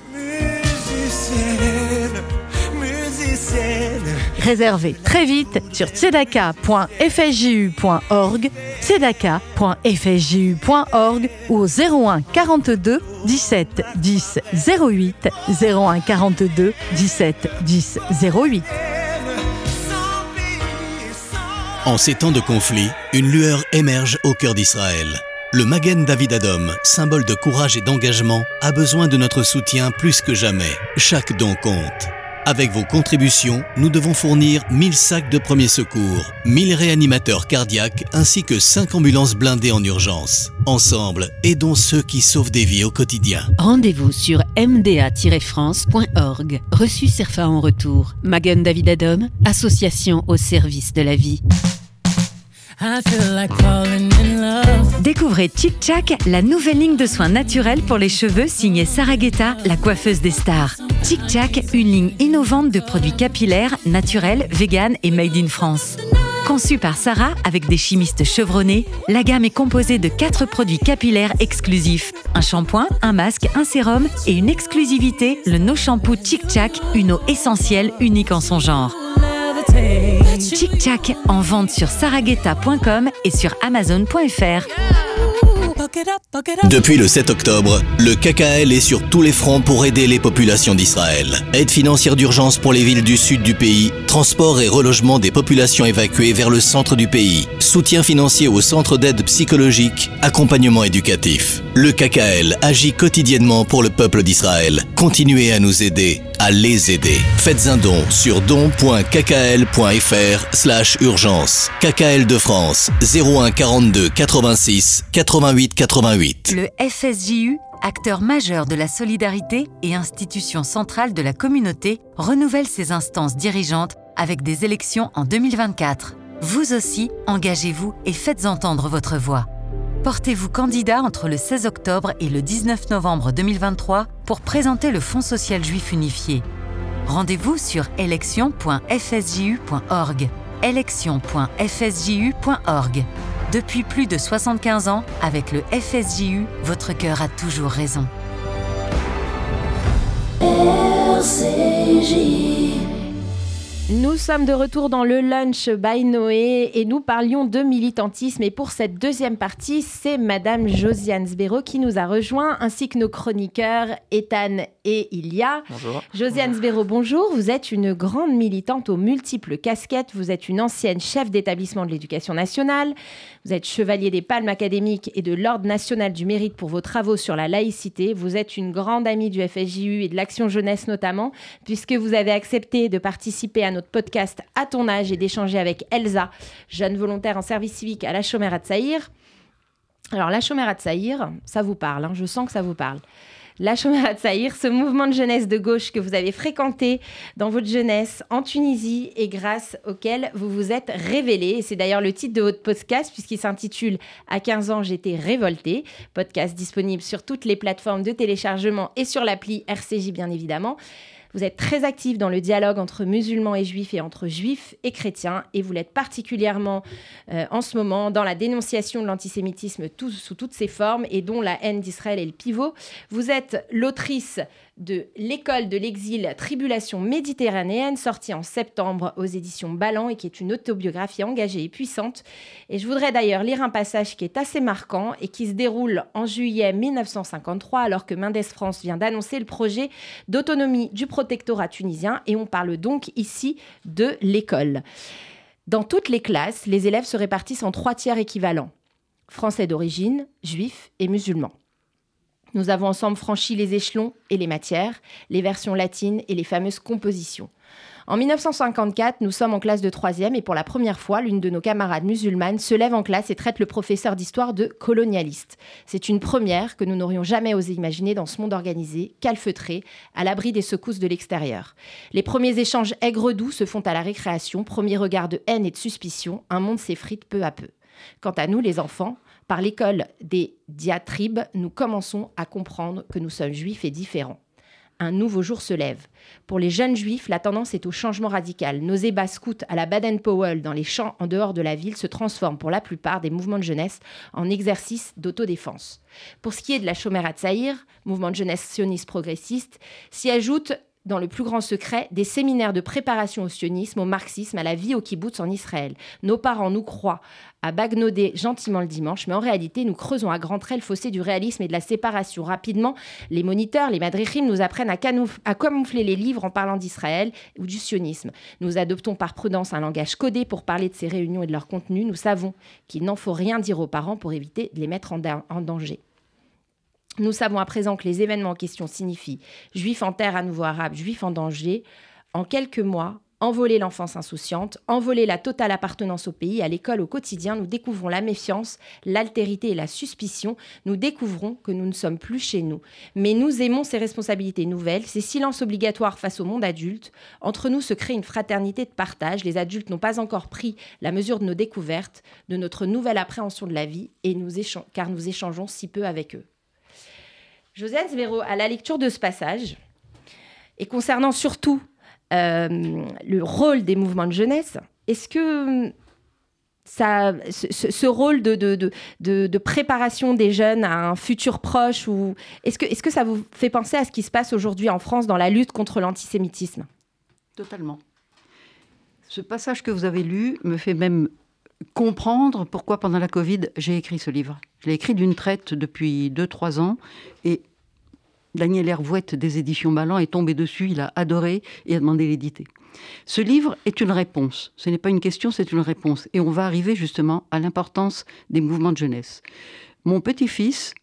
Réservez très vite sur tzedaka.fsju.org, tzedaka.fsju.org ou au 01 42 17 10 08, 01 42 17 10 08. En ces temps de conflit, une lueur émerge au cœur d'Israël. Le Magen David Adom, symbole de courage et d'engagement, a besoin de notre soutien plus que jamais. Chaque don compte. Avec vos contributions, nous devons fournir 1000 sacs de premiers secours, 1000 réanimateurs cardiaques ainsi que 5 ambulances blindées en urgence. Ensemble, aidons ceux qui sauvent des vies au quotidien. Rendez-vous sur mda-france.org. Reçu CERFA en retour. Magen David Adom, association au service de la vie. Découvrez Chic Chac, la nouvelle ligne de soins naturels pour les cheveux signée Sarah Guetta, la coiffeuse des stars. Chic Chac, une ligne innovante de produits capillaires, naturels, vegan et made in France. Conçue par Sarah avec des chimistes chevronnés, la gamme est composée de quatre produits capillaires exclusifs un shampoing, un masque, un sérum et une exclusivité, le No Shampoo Chic Chac, une eau essentielle unique en son genre. Chic Chac en vente sur et sur amazon.fr. Depuis le 7 octobre, le KKL est sur tous les fronts pour aider les populations d'Israël. Aide financière d'urgence pour les villes du sud du pays, transport et relogement des populations évacuées vers le centre du pays, soutien financier aux centres d'aide psychologique, accompagnement éducatif. Le KKL agit quotidiennement pour le peuple d'Israël. Continuez à nous aider, à les aider. Faites un don sur don.kkl.fr slash urgence. KKL de France 01 42 86 88 88. Le FSJU, acteur majeur de la solidarité et institution centrale de la communauté, renouvelle ses instances dirigeantes avec des élections en 2024. Vous aussi, engagez-vous et faites entendre votre voix. Portez-vous candidat entre le 16 octobre et le 19 novembre 2023 pour présenter le Fonds social juif unifié. Rendez-vous sur élection.fsju.org. élection.fsju.org. Depuis plus de 75 ans, avec le FSJU, votre cœur a toujours raison. Nous sommes de retour dans le lunch by Noé et nous parlions de militantisme. Et pour cette deuxième partie, c'est Madame Josiane Sbero qui nous a rejoint, ainsi que nos chroniqueurs Ethan et Ilia. Bonjour. Josiane Sbero, bonjour. Vous êtes une grande militante aux multiples casquettes. Vous êtes une ancienne chef d'établissement de l'éducation nationale. Vous êtes chevalier des palmes académiques et de l'Ordre national du mérite pour vos travaux sur la laïcité. Vous êtes une grande amie du FSJU et de l'Action Jeunesse notamment, puisque vous avez accepté de participer à notre podcast À ton âge et d'échanger avec Elsa, jeune volontaire en service civique à La Chomère à Tsaïr. Alors, La Chomère à Tsaïr, ça vous parle, hein, je sens que ça vous parle. La Chomère à Tsaïr, ce mouvement de jeunesse de gauche que vous avez fréquenté dans votre jeunesse en Tunisie et grâce auquel vous vous êtes révélé. C'est d'ailleurs le titre de votre podcast puisqu'il s'intitule À 15 ans, j'étais révoltée. Podcast disponible sur toutes les plateformes de téléchargement et sur l'appli RCJ bien évidemment. Vous êtes très actif dans le dialogue entre musulmans et juifs et entre juifs et chrétiens. Et vous l'êtes particulièrement euh, en ce moment dans la dénonciation de l'antisémitisme sous toutes ses formes et dont la haine d'Israël est le pivot. Vous êtes l'autrice de L'école de l'exil, Tribulation méditerranéenne, sortie en septembre aux éditions Ballant et qui est une autobiographie engagée et puissante. Et je voudrais d'ailleurs lire un passage qui est assez marquant et qui se déroule en juillet 1953 alors que Mendes France vient d'annoncer le projet d'autonomie du protectorat tunisien et on parle donc ici de l'école. Dans toutes les classes, les élèves se répartissent en trois tiers équivalents. Français d'origine, juifs et musulmans. Nous avons ensemble franchi les échelons et les matières, les versions latines et les fameuses compositions. En 1954, nous sommes en classe de troisième et pour la première fois, l'une de nos camarades musulmanes se lève en classe et traite le professeur d'histoire de colonialiste. C'est une première que nous n'aurions jamais osé imaginer dans ce monde organisé, calfeutré, à l'abri des secousses de l'extérieur. Les premiers échanges aigres-doux se font à la récréation, premier regard de haine et de suspicion, un monde s'effrite peu à peu. Quant à nous, les enfants, par l'école des diatribes, nous commençons à comprendre que nous sommes juifs et différents. Un nouveau jour se lève. Pour les jeunes juifs, la tendance est au changement radical. Nos ébats scouts à la Baden-Powell dans les champs en dehors de la ville se transforment pour la plupart des mouvements de jeunesse en exercice d'autodéfense. Pour ce qui est de la Chomère à Tsaïr, mouvement de jeunesse sioniste progressiste, s'y ajoute dans le plus grand secret, des séminaires de préparation au sionisme, au marxisme, à la vie au kibbutz en Israël. Nos parents nous croient à bagnoder gentiment le dimanche, mais en réalité, nous creusons à grands traits le fossé du réalisme et de la séparation. Rapidement, les moniteurs, les madrichim nous apprennent à, camoufler les livres en parlant d'Israël ou du sionisme. Nous adoptons par prudence un langage codé pour parler de ces réunions et de leur contenu. Nous savons qu'il n'en faut rien dire aux parents pour éviter de les mettre en danger. Nous savons à présent que les événements en question signifient juifs en terre à nouveau arabe, juifs en danger. En quelques mois, envoler l'enfance insouciante, envoler la totale appartenance au pays, à l'école, au quotidien, nous découvrons la méfiance, l'altérité et la suspicion. Nous découvrons que nous ne sommes plus chez nous. Mais nous aimons ces responsabilités nouvelles, ces silences obligatoires face au monde adulte. Entre nous se crée une fraternité de partage. Les adultes n'ont pas encore pris la mesure de nos découvertes, de notre nouvelle appréhension de la vie, et nous car nous échangeons si peu avec eux. Josiane Zvero, à la lecture de ce passage, et concernant surtout euh, le rôle des mouvements de jeunesse, est-ce que ça, ce, rôle de, préparation des jeunes à un futur proche ou est-ce que, que ça vous fait penser à ce qui se passe aujourd'hui en France dans la lutte contre l'antisémitisme? Totalement. Ce passage que vous avez lu me fait même comprendre pourquoi pendant la Covid j'ai écrit ce livre. Je l'ai écrit d'une traite depuis 2-3 ans et Daniel Hervouette des éditions Ballant est tombé dessus, il a adoré et a demandé l'éditer. Ce livre est une réponse. Ce n'est pas une question, c'est une réponse. Et on va arriver justement à l'importance des mouvements de jeunesse. Mon petit-fils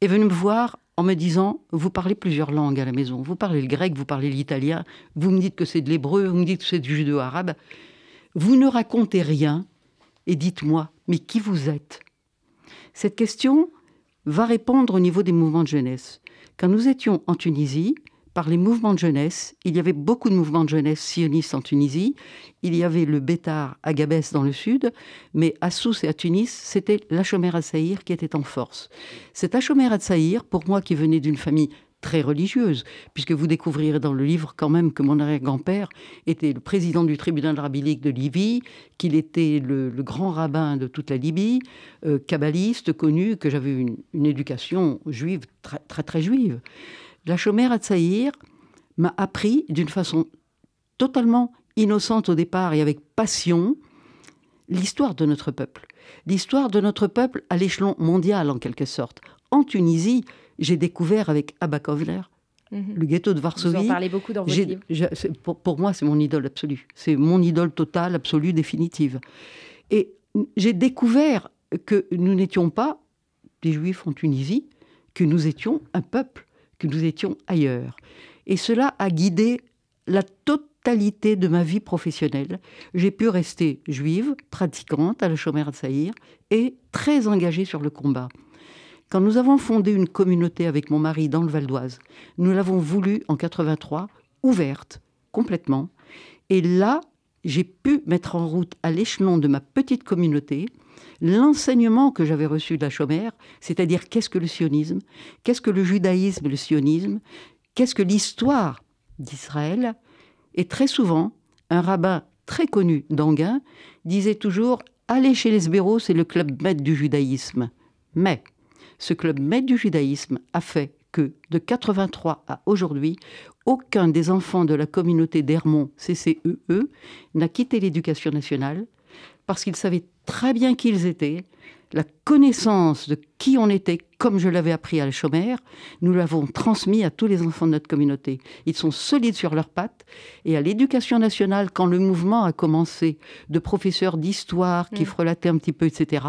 est venu me voir en me disant Vous parlez plusieurs langues à la maison. Vous parlez le grec, vous parlez l'italien, vous me dites que c'est de l'hébreu, vous me dites que c'est du judéo-arabe. Vous ne racontez rien et dites-moi, mais qui vous êtes? Cette question va répondre au niveau des mouvements de jeunesse. Quand nous étions en Tunisie, par les mouvements de jeunesse. Il y avait beaucoup de mouvements de jeunesse sionistes en Tunisie. Il y avait le Bétar à Gabès dans le sud, mais à Sousse et à Tunis, c'était l'Achomer al-Saïr qui était en force. Cet Achomer al-Saïr, pour moi qui venais d'une famille très religieuse, puisque vous découvrirez dans le livre quand même que mon arrière-grand-père était le président du tribunal rabbinique de Libye, qu'il était le, grand rabbin de toute la Libye, euh, kabbaliste connu, que j'avais une, éducation juive très très, très juive. La chômère à Tsaïr m'a appris d'une façon totalement innocente au départ et avec passion l'histoire de notre peuple. L'histoire de notre peuple à l'échelon mondial en quelque sorte. En Tunisie, j'ai découvert avec Abba Kovler mhm. le ghetto de Varsovie. Vous en parlez beaucoup dans votre livre. pour, pour, moi, c'est mon idole absolue. C'est mon idole totale, absolue, définitive. Et j'ai découvert que nous n'étions pas des juifs en Tunisie, que nous étions un peuple que nous étions ailleurs. Et cela a guidé la totalité de ma vie professionnelle. J'ai pu rester juive, pratiquante à la Chomère de Saïr et très engagée sur le combat. Quand nous avons fondé une communauté avec mon mari dans le Val d'Oise, nous l'avons voulu en 83 ouverte complètement. Et là, j'ai pu mettre en route à l'échelon de ma petite communauté l'enseignement que j'avais reçu de la chômère, c'est-à-dire qu'est-ce que le sionisme, qu'est-ce que le judaïsme, le sionisme, qu'est-ce que l'histoire d'Israël. Et très souvent, un rabbin très connu d'Anguin disait toujours Allez chez les Sbéros, c'est le club maître du judaïsme. Mais ce club maître du judaïsme a fait que de 83 à aujourd'hui, aucun des enfants de la communauté d'Hermont CCEE e n'a quitté l'éducation nationale parce qu'ils savaient très bien qui ils étaient, la connaissance de qui on était, comme je l'avais appris à la chômère, nous l'avons transmis à tous les enfants de notre communauté. Ils sont solides sur leurs pattes. Et à l'éducation nationale, quand le mouvement a commencé, de professeurs d'histoire qui mm. frelataient un petit peu, etc.,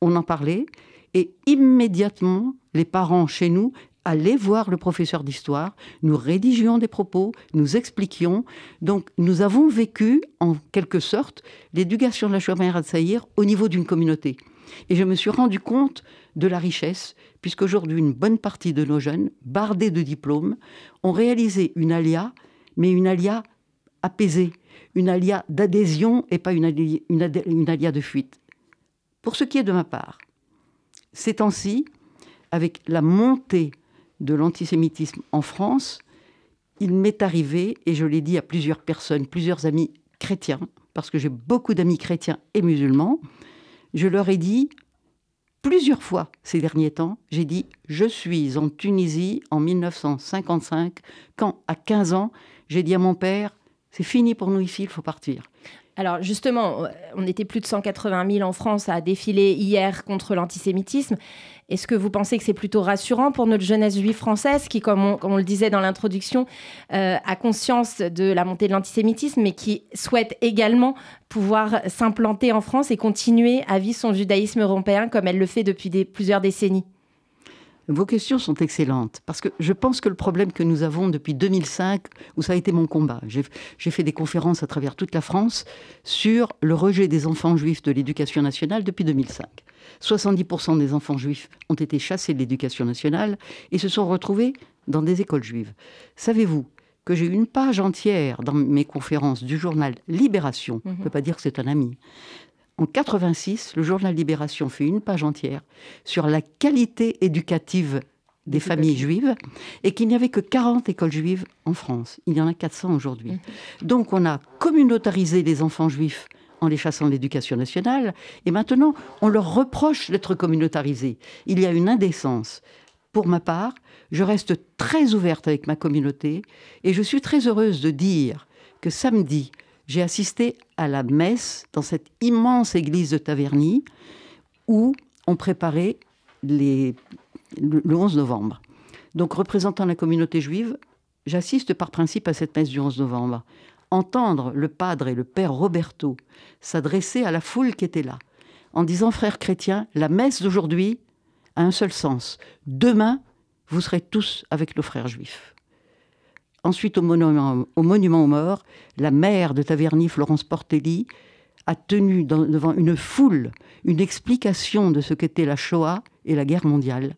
on en parlait. Et immédiatement, les parents chez nous allaient voir le professeur d'histoire, nous rédigions des propos, nous expliquions. Donc nous avons vécu, en quelque sorte, l'éducation de la chômère à Saïr au niveau d'une communauté. Et je me suis rendu compte de la richesse, puisqu'aujourd'hui, une bonne partie de nos jeunes, bardés de diplômes, ont réalisé une alia, mais une alia apaisée, une alia d'adhésion et pas une une alia de fuite. Pour ce qui est de ma part, ces temps-ci, avec la montée de l'antisémitisme en France, il m'est arrivé, et je l'ai dit à plusieurs personnes, plusieurs amis chrétiens, parce que j'ai beaucoup d'amis chrétiens et musulmans, je leur ai dit plusieurs fois ces derniers temps, j'ai dit, je suis en Tunisie en 1955, quand à 15 ans, j'ai dit à mon père, c'est fini pour nous ici, il faut partir. Alors justement, on était plus de 180 000 en France à défiler hier contre l'antisémitisme. Est-ce que vous pensez que c'est plutôt rassurant pour notre jeunesse juive française qui, comme on, le disait dans l'introduction, euh, a conscience de la montée de l'antisémitisme, mais qui souhaite également pouvoir s'implanter en France et continuer à vivre son judaïsme européen comme elle le fait depuis plusieurs décennies? Vos questions sont excellentes parce que je pense que le problème que nous avons depuis 2005, où ça a été mon combat, j'ai fait des conférences à travers toute la France sur le rejet des enfants juifs de l'éducation nationale depuis 2005. 70% des enfants juifs ont été chassés de l'éducation nationale et se sont retrouvés dans des écoles juives. Savez-vous que j'ai une page entière dans mes conférences du journal Libération, je ne peux pas dire que c'est un ami, en 86, le journal Libération fait une page entière sur la qualité éducative des familles juives et qu'il n'y avait que 40 écoles juives en France. Il y en a 400 aujourd'hui. Mhm. Donc on a communautarisé les enfants juifs en les chassant de l'éducation nationale. Et maintenant, on leur reproche d'être communautarisés. Il y a une indécence. Pour ma part, je reste très ouverte avec ma communauté et je suis très heureuse de dire que samedi, j'ai assisté à la messe dans cette immense église de Taverny où on préparait le 11 novembre. Donc, représentant la communauté juive, j'assiste par principe à cette messe du 11 novembre. Entendre le padre et le père Roberto s'adresser à la foule qui était là, en disant, frères chrétiens, la messe d'aujourd'hui a un seul sens. Demain, vous serez tous avec nos frères juifs. Ensuite, au monument, au monument aux morts, la mère de Taverny, Florence Portelli, a tenu devant une foule une explication de ce qu'était la Shoah et la guerre mondiale.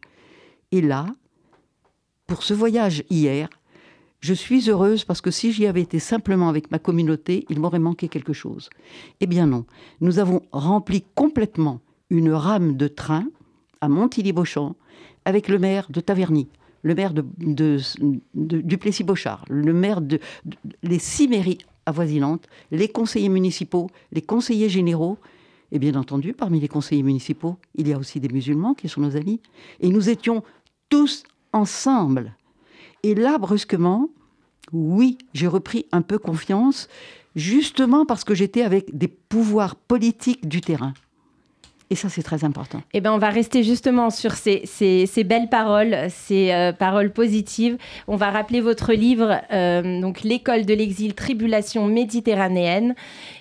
Et là, pour ce voyage hier, je suis heureuse parce que si j'y avais été simplement avec ma communauté, il m'aurait manqué quelque chose. Eh bien non, nous avons rempli complètement une rame de train à Montilly-Beauchamp avec le maire de Taverny, le maire de, du Plessis-Beauchard, le maire de, les six mairies avoisinantes, les conseillers municipaux, les conseillers généraux, et bien entendu, parmi les conseillers municipaux, il y a aussi des musulmans qui sont nos amis. Et nous étions tous ensemble. Et là, brusquement, oui, j'ai repris un peu confiance, justement parce que j'étais avec des pouvoirs politiques du terrain. Et ça, c'est très important. Eh bien, on va rester justement sur ces, belles paroles, ces euh, paroles positives. On va rappeler votre livre, euh, donc L'école de l'exil, tribulation méditerranéenne.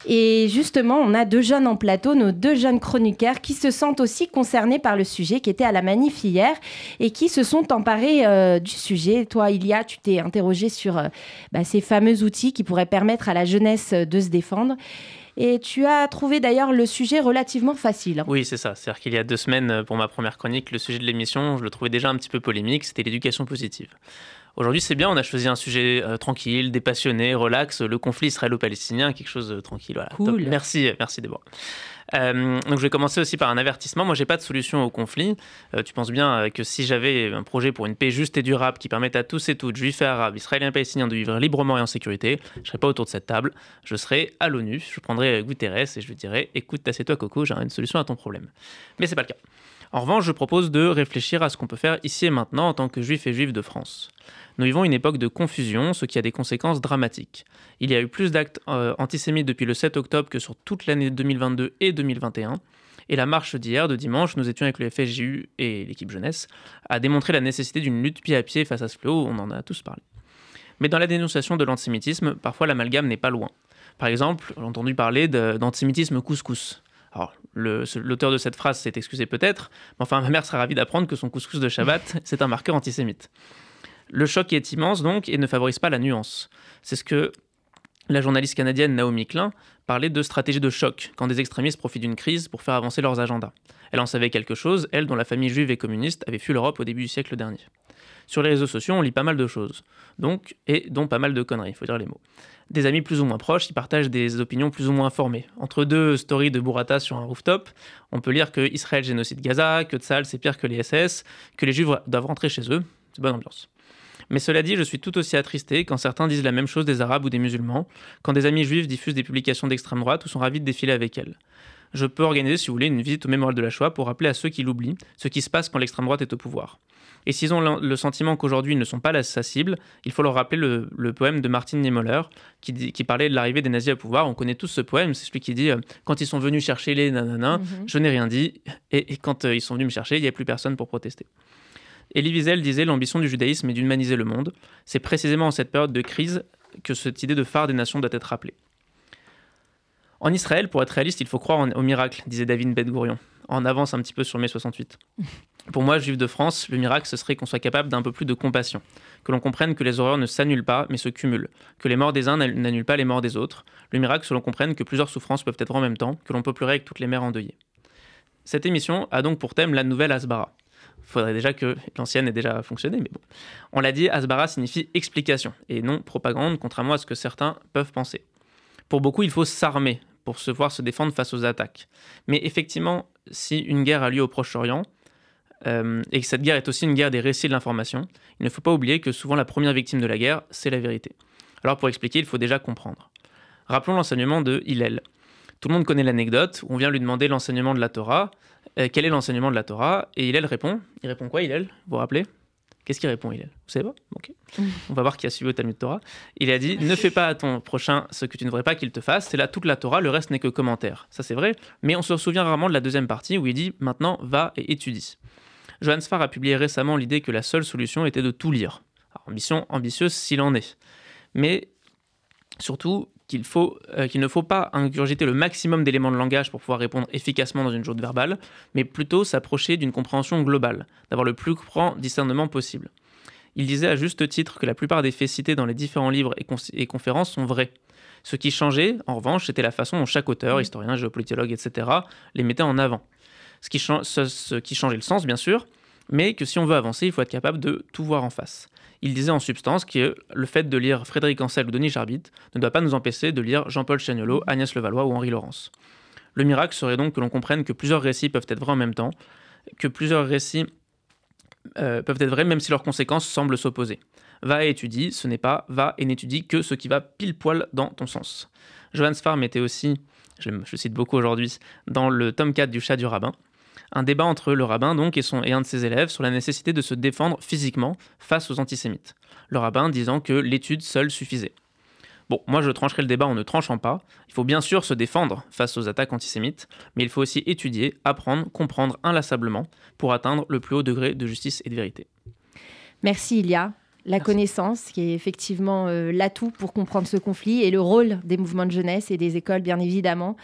Et justement, on a deux jeunes en plateau, nos deux jeunes chroniqueurs, qui se sentent aussi concernés par le sujet, qui étaient à la manif hier et qui se sont emparés euh, du sujet. Toi, Ilia, tu t'es interrogé sur bah, ces fameux outils qui pourraient permettre à la jeunesse de se défendre. Et tu as trouvé d'ailleurs le sujet relativement facile. Oui, c'est ça. C'est-à-dire qu'il y a deux semaines, euh, pour ma première chronique, le sujet de l'émission, je le trouvais déjà un petit peu polémique, c'était l'éducation positive. Aujourd'hui, c'est bien, on a choisi un sujet euh, tranquille, dépassionné, relax, le conflit israélo-palestinien, quelque chose de tranquille. Voilà. Cool. Merci, merci Déborah. Euh, donc je vais commencer aussi par un avertissement. Moi, j'ai pas de solution au conflit. Euh, tu penses bien euh, que si j'avais un projet pour une paix juste et durable qui permette à tous et toutes, juifs et arabes, israéliens et palestiniens, de vivre librement et en sécurité, je serais pas autour de cette table. Je serais à l'ONU. Je prendrais Guterres et je lui dirais "Écoute, assieds-toi, Coco, j'ai une solution à ton problème." Mais c'est pas le cas. En revanche, je propose de réfléchir à ce qu'on peut faire ici et maintenant en tant que juifs et juifs de France. Nous vivons une époque de confusion, ce qui a des conséquences dramatiques. Il y a eu plus d'actes euh, antisémites depuis le 7 octobre que sur toute l'année 2022 et 2021. Et la marche d'hier, de dimanche, nous étions avec le FSJU et l'équipe jeunesse, à démontrer la nécessité d'une lutte pied à pied face à ce fléau, on en a tous parlé. Mais dans la dénonciation de l'antisémitisme, parfois l'amalgame n'est pas loin. Par exemple, j'ai entendu parler d'antisémitisme couscous. Alors, l'auteur de cette phrase s'est excusé peut-être, mais enfin, ma mère sera ravie d'apprendre que son couscous de Shabbat, c'est un marqueur antisémite. Le choc est immense donc et ne favorise pas la nuance. C'est ce que la journaliste canadienne Naomi Klein parlait de stratégie de choc, quand des extrémistes profitent d'une crise pour faire avancer leurs agendas. Elle en savait quelque chose, elle dont la famille juive et communiste avait fui l'Europe au début du siècle dernier. Sur les réseaux sociaux, on lit pas mal de choses, donc, et dont pas mal de conneries, il faut dire les mots. Des amis plus ou moins proches, ils partagent des opinions plus ou moins informées. Entre deux stories de burrata sur un rooftop, on peut lire que Israël génocide Gaza, que Tzal c'est pire que les SS, que les juifs doivent rentrer chez eux. C'est bonne ambiance. Mais cela dit, je suis tout aussi attristé quand certains disent la même chose des Arabes ou des musulmans, quand des amis juifs diffusent des publications d'extrême droite ou sont ravis de défiler avec elles. Je peux organiser, si vous voulez, une visite au mémorial de la Shoah pour rappeler à ceux qui l'oublient ce qui se passe quand l'extrême droite est au pouvoir. Et s'ils ont le sentiment qu'aujourd'hui ils ne sont pas la, sa cible, il faut leur rappeler le, poème de Martin Niemöller qui, qui parlait de l'arrivée des nazis au pouvoir. On connaît tous ce poème, c'est celui qui dit euh, Quand ils sont venus chercher les nanana, mhm. je n'ai rien dit, et, quand euh, ils sont venus me chercher, il n'y a plus personne pour protester. Elie Wiesel disait l'ambition du judaïsme est d'humaniser le monde. C'est précisément en cette période de crise que cette idée de phare des nations doit être rappelée. En Israël, pour être réaliste, il faut croire au miracle, disait David Ben Gourion. En avance un petit peu sur mai 68. Pour moi, juif de France, le miracle, ce serait qu'on soit capable d'un peu plus de compassion, que l'on comprenne que les horreurs ne s'annulent pas, mais se cumulent, que les morts des uns n'annulent pas les morts des autres. Le miracle, que l'on comprenne que plusieurs souffrances peuvent être en même temps, que l'on peut pleurer avec toutes les mères endeuillées. Cette émission a donc pour thème la nouvelle Asbara. Il faudrait déjà que l'ancienne ait déjà fonctionné, mais bon. On l'a dit, Asbara signifie explication et non propagande, contrairement à ce que certains peuvent penser. Pour beaucoup, il faut s'armer pour se voir se défendre face aux attaques. Mais effectivement, si une guerre a lieu au Proche-Orient, euh, et que cette guerre est aussi une guerre des récits de l'information, il ne faut pas oublier que souvent la première victime de la guerre, c'est la vérité. Alors pour expliquer, il faut déjà comprendre. Rappelons l'enseignement de Hillel. Tout le monde connaît l'anecdote où on vient lui demander l'enseignement de la Torah. Euh, quel est l'enseignement de la Torah? Et Hillel répond. Il répond quoi, Hillel? Vous vous rappelez? Qu'est-ce qu'il répond, Hillel? Vous savez pas? Ok. On va voir qui a suivi au Talmud Torah. Il a dit Ne fais pas à ton prochain ce que tu ne voudrais pas qu'il te fasse. C'est là toute la Torah, le reste n'est que commentaire. Ça, c'est vrai. Mais on se souvient rarement de la deuxième partie où il dit Maintenant, va et étudie. Johannes Farr a publié récemment l'idée que la seule solution était de tout lire. ambition ambitieuse s'il en est. Mais surtout, qu'il faut, euh, qu'il ne faut pas ingurgiter le maximum d'éléments de langage pour pouvoir répondre efficacement dans une joute verbale, mais plutôt s'approcher d'une compréhension globale, d'avoir le plus grand discernement possible. Il disait à juste titre que la plupart des faits cités dans les différents livres et, conférences sont vrais. Ce qui changeait, en revanche, c'était la façon dont chaque auteur, historien, géopolitologue, etc., les mettait en avant. Ce qui, ce qui changeait le sens, bien sûr, mais que si on veut avancer, il faut être capable de tout voir en face il disait en substance que le fait de lire Frédéric Ancel ou Denis Jarbit ne doit pas nous empêcher de lire Jean-Paul Chagnolo, Agnès Levallois ou Henri Laurence. Le miracle serait donc que l'on comprenne que plusieurs récits peuvent être vrais en même temps, que plusieurs récits euh, peuvent être vrais même si leurs conséquences semblent s'opposer. Va et étudie, ce n'est pas va et n'étudie que ce qui va pile poil dans ton sens. Johannes Farm était aussi, je, je cite beaucoup aujourd'hui, dans le tome 4 du chat du rabbin, un débat entre le rabbin donc et, son, et un de ses élèves sur la nécessité de se défendre physiquement face aux antisémites. Le rabbin disant que l'étude seule suffisait. Bon, moi je trancherai le débat en ne tranchant pas. Il faut bien sûr se défendre face aux attaques antisémites, mais il faut aussi étudier, apprendre, comprendre inlassablement pour atteindre le plus haut degré de justice et de vérité. Merci Ilia. La connaissance, qui est effectivement euh, l'atout pour comprendre ce conflit, et le rôle des mouvements de jeunesse et des écoles, bien évidemment.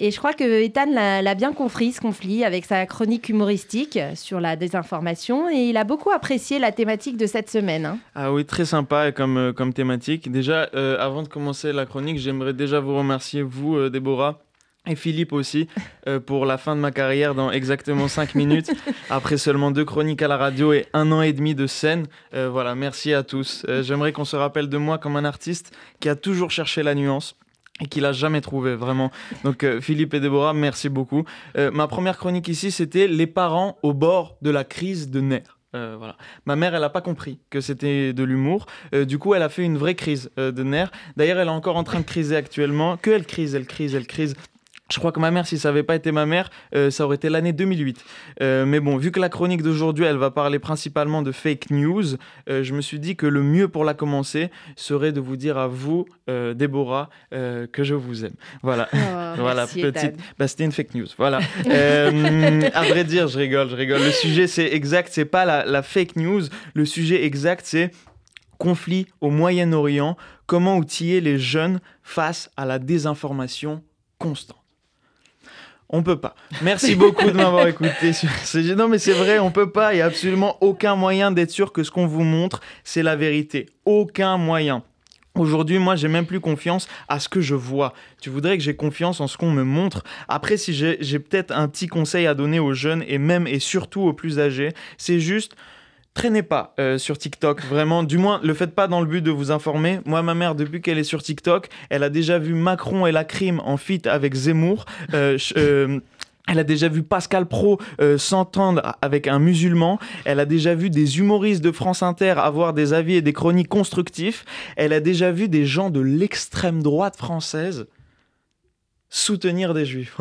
Et je crois que Ethan l'a bien compris, ce conflit, avec sa chronique humoristique sur la désinformation. Et il a beaucoup apprécié la thématique de cette semaine. Hein. Ah oui, très sympa comme, euh, comme thématique. Déjà, euh, avant de commencer la chronique, j'aimerais déjà vous remercier, vous, euh, Déborah, et Philippe aussi, pour la fin de ma carrière dans exactement 5 minutes, après seulement deux chroniques à la radio et un an et demi de scène. voilà, merci à tous. J'aimerais qu'on se rappelle de moi comme un artiste qui a toujours cherché la nuance et qu'il a jamais trouvé vraiment. Donc euh, Philippe et Déborah, merci beaucoup. Euh, ma première chronique ici, c'était les parents au bord de la crise de nerfs. Euh, voilà. Ma mère, elle n'a pas compris que c'était de l'humour. du coup, elle a fait une vraie crise de nerfs. D'ailleurs, elle est encore en train de criser actuellement. Que elle crise, elle crise, elle crise. Je crois que ma mère, si ça n'avait pas été ma mère, euh, ça aurait été l'année 2008. Euh, mais bon, vu que la chronique d'aujourd'hui, elle va parler principalement de fake news, euh, je me suis dit que le mieux pour la commencer serait de vous dire à vous, Déborah, que je vous aime. Voilà. Oh, voilà, petite. Bah, c'était une fake news. Voilà. à vrai dire, je rigole, je rigole. Le sujet, c'est exact, c'est pas la, la fake news. Le sujet exact, c'est conflit au Moyen-Orient. Comment outiller les jeunes face à la désinformation constante? On peut pas. Merci beaucoup de m'avoir écouté. Non, mais c'est vrai, on peut pas. Il n'y a absolument aucun moyen d'être sûr que ce qu'on vous montre, c'est la vérité. Aucun moyen. Aujourd'hui, moi, j'ai même plus confiance à ce que je vois. Tu voudrais que j'ai confiance en ce qu'on me montre? Après, si j'ai peut-être un petit conseil à donner aux jeunes et même et surtout aux plus âgés, c'est juste traînez pas euh, sur TikTok, vraiment. Du moins, le faites pas dans le but de vous informer. Moi, ma mère, depuis qu'elle est sur TikTok, elle a déjà vu Macron et la crime en fit avec Zemmour. Euh, euh, elle a déjà vu Pascal Pro s'entendre avec un musulman. Elle a déjà vu des humoristes de France Inter avoir des avis et des chroniques constructifs. Elle a déjà vu des gens de l'extrême droite française soutenir des juifs.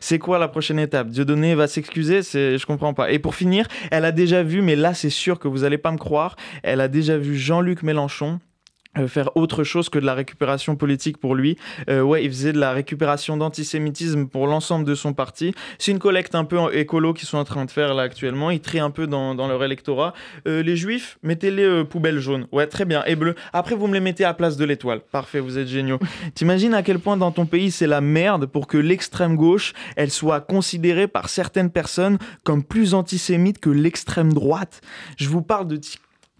C'est quoi la prochaine étape? Dieudonné va s'excuser C'est, je comprends pas. Et pour finir, elle a déjà vu, mais là c'est sûr que vous allez pas me croire, elle a déjà vu Jean-Luc Mélenchon faire autre chose que de la récupération politique pour lui. Euh, ouais, il faisait de la récupération d'antisémitisme pour l'ensemble de son parti. C'est une collecte un peu écolo qu'ils sont en train de faire là actuellement. Ils trient un peu dans, dans leur électorat. Euh, les juifs, mettez-les poubelles jaunes. Ouais, très bien. Et bleu. Après, vous me les mettez à place de l'étoile. Parfait, vous êtes géniaux. T'imagines à quel point dans ton pays c'est la merde pour que l'extrême gauche, elle soit considérée par certaines personnes comme plus antisémite que l'extrême droite? Je vous parle de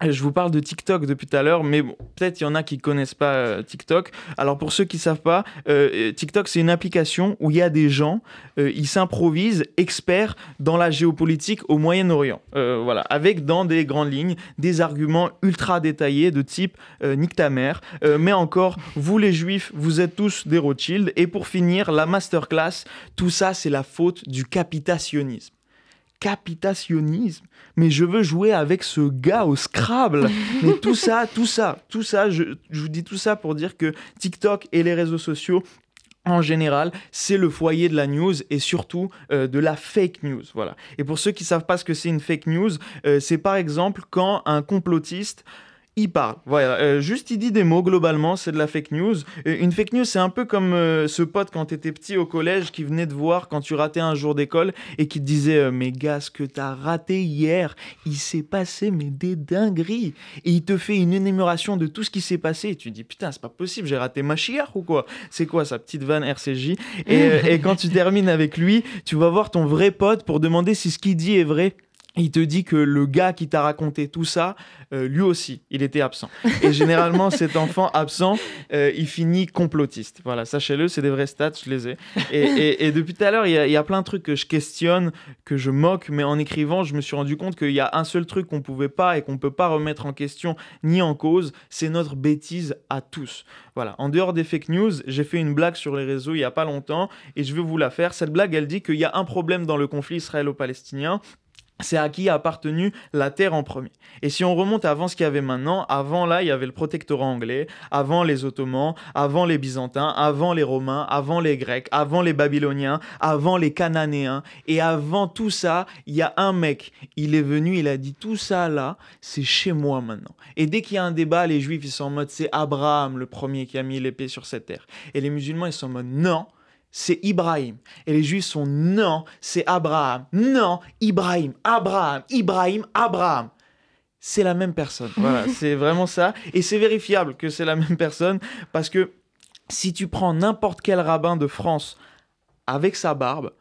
je vous parle de TikTok depuis tout à l'heure, mais bon, peut-être il y en a qui connaissent pas euh, TikTok. Alors pour ceux qui savent pas, euh, euh, TikTok c'est une application où il y a des gens, ils s'improvisent experts dans la géopolitique au Moyen-Orient. voilà, avec dans des grandes lignes des arguments ultra détaillés de type nique ta mère, mais encore vous les juifs, vous êtes tous des Rothschild. Et pour finir, la masterclass, tout ça c'est la faute du capitationnisme capitationnisme. Mais je veux jouer avec ce gars au Scrabble. Mais tout ça, tout ça, tout ça, je, vous dis tout ça pour dire que TikTok et les réseaux sociaux en général, c'est le foyer de la news et surtout euh, de la fake news. Voilà. Et pour ceux qui ne savent pas ce que c'est une fake news, euh, c'est par exemple quand un complotiste il parle. Voilà, euh, juste il dit des mots globalement, c'est de la fake news. une fake news, c'est un peu comme euh, ce pote quand t'étais petit au collège qui venait te voir quand tu ratais un jour d'école et qui te disait euh, Mais gars, ce que t'as raté hier, il s'est passé mais des dingueries. Et il te fait une énumération de tout ce qui s'est passé et tu dis Putain, c'est pas possible, j'ai raté ma chière ou quoi? C'est quoi sa petite vanne RCJ et, et quand tu termines avec lui, tu vas voir ton vrai pote pour demander si ce qu'il dit est vrai il te dit que le gars qui t'a raconté tout ça, euh, lui aussi, il était absent. Et généralement, cet enfant absent, euh, il finit complotiste. Voilà, sachez-le, c'est des vrais stats, je les ai. Et, depuis tout à l'heure, il y, a plein de trucs que je questionne, que je moque, mais en écrivant, je me suis rendu compte qu'il y a un seul truc qu'on pouvait pas et qu'on peut pas remettre en question ni en cause, c'est notre bêtise à tous. Voilà, en dehors des fake news, j'ai fait une blague sur les réseaux il y a pas longtemps et je vais vous la faire. Cette blague, elle dit qu'il y a un problème dans le conflit israélo-palestinien c'est à qui a appartenu la terre en premier. Et si on remonte avant ce qu'il y avait maintenant, avant là, il y avait le protectorat anglais, avant les Ottomans, avant les Byzantins, avant les Romains, avant les Grecs, avant les Babyloniens, avant les Cananéens. Et avant tout ça, il y a un mec, il est venu, il a dit tout ça là, c'est chez moi maintenant. Et dès qu'il y a un débat, les Juifs, ils sont en mode c'est Abraham le premier qui a mis l'épée sur cette terre. Et les musulmans, ils sont en mode non, c'est Ibrahim. Et les Juifs sont non, c'est Abraham. Non, Ibrahim, Abraham, Ibrahim, Abraham. C'est la même personne. Voilà, c'est vraiment ça. Et c'est vérifiable que c'est la même personne parce que si tu prends n'importe quel rabbin de France avec sa barbe,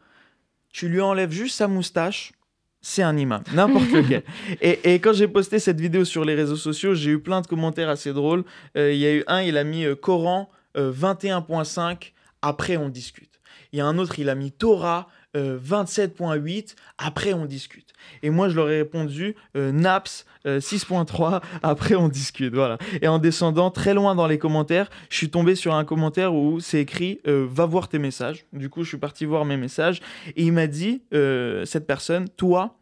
tu lui enlèves juste sa moustache, c'est un imam, n'importe lequel. Et, quand j'ai posté cette vidéo sur les réseaux sociaux, j'ai eu plein de commentaires assez drôles. Euh, il y a eu un, il a mis euh, Coran 21.5 euh, après on discute. Il y a un autre, il a mis Torah 27.8, euh, après on discute. Et moi, je leur ai répondu euh, Naps 6.3, euh, après on discute. Voilà. Et en descendant très loin dans les commentaires, je suis tombé sur un commentaire où c'est écrit Va voir tes messages. Du coup, je suis parti voir mes messages. Et il m'a dit, cette personne, toi,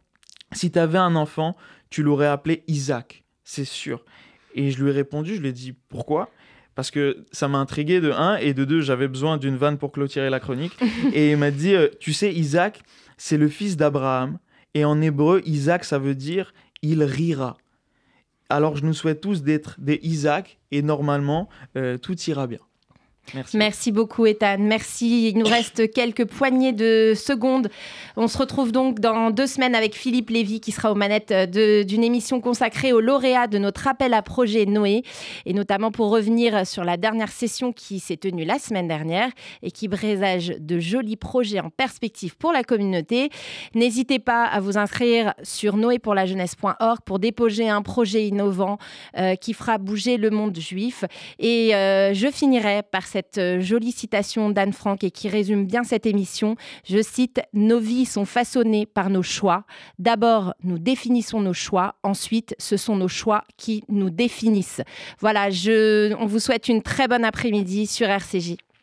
si tu avais un enfant, tu l'aurais appelé Isaac, c'est sûr. Et je lui ai répondu, je lui ai dit pourquoi? Parce que ça m'a intrigué de un et de deux j'avais besoin d'une vanne pour clôturer la chronique. Et il m'a dit euh, tu sais Isaac c'est le fils d'Abraham et en hébreu Isaac ça veut dire il rira. Alors je nous souhaite tous d'être des Isaac et normalement euh, tout ira bien Merci. beaucoup, Ethan. Merci. Il nous reste quelques poignées de secondes. On se retrouve donc dans deux semaines avec Philippe Lévy, qui sera aux manettes d'une émission consacrée aux lauréats de notre appel à projet Noé, et notamment pour revenir sur la dernière session qui s'est tenue la semaine dernière et qui présage de jolis projets en perspective pour la communauté. N'hésitez pas à vous inscrire sur noépourlajeunesse.org pour déposer un projet innovant euh, qui fera bouger le monde juif. Et euh, je finirai par cette euh, jolie citation d'Anne Frank et qui résume bien cette émission. Je cite Nos vies sont façonnées par nos choix. D'abord, nous définissons nos choix. Ensuite, ce sont nos choix qui nous définissent. Voilà, je, on vous souhaite une très bonne après-midi sur RCJ.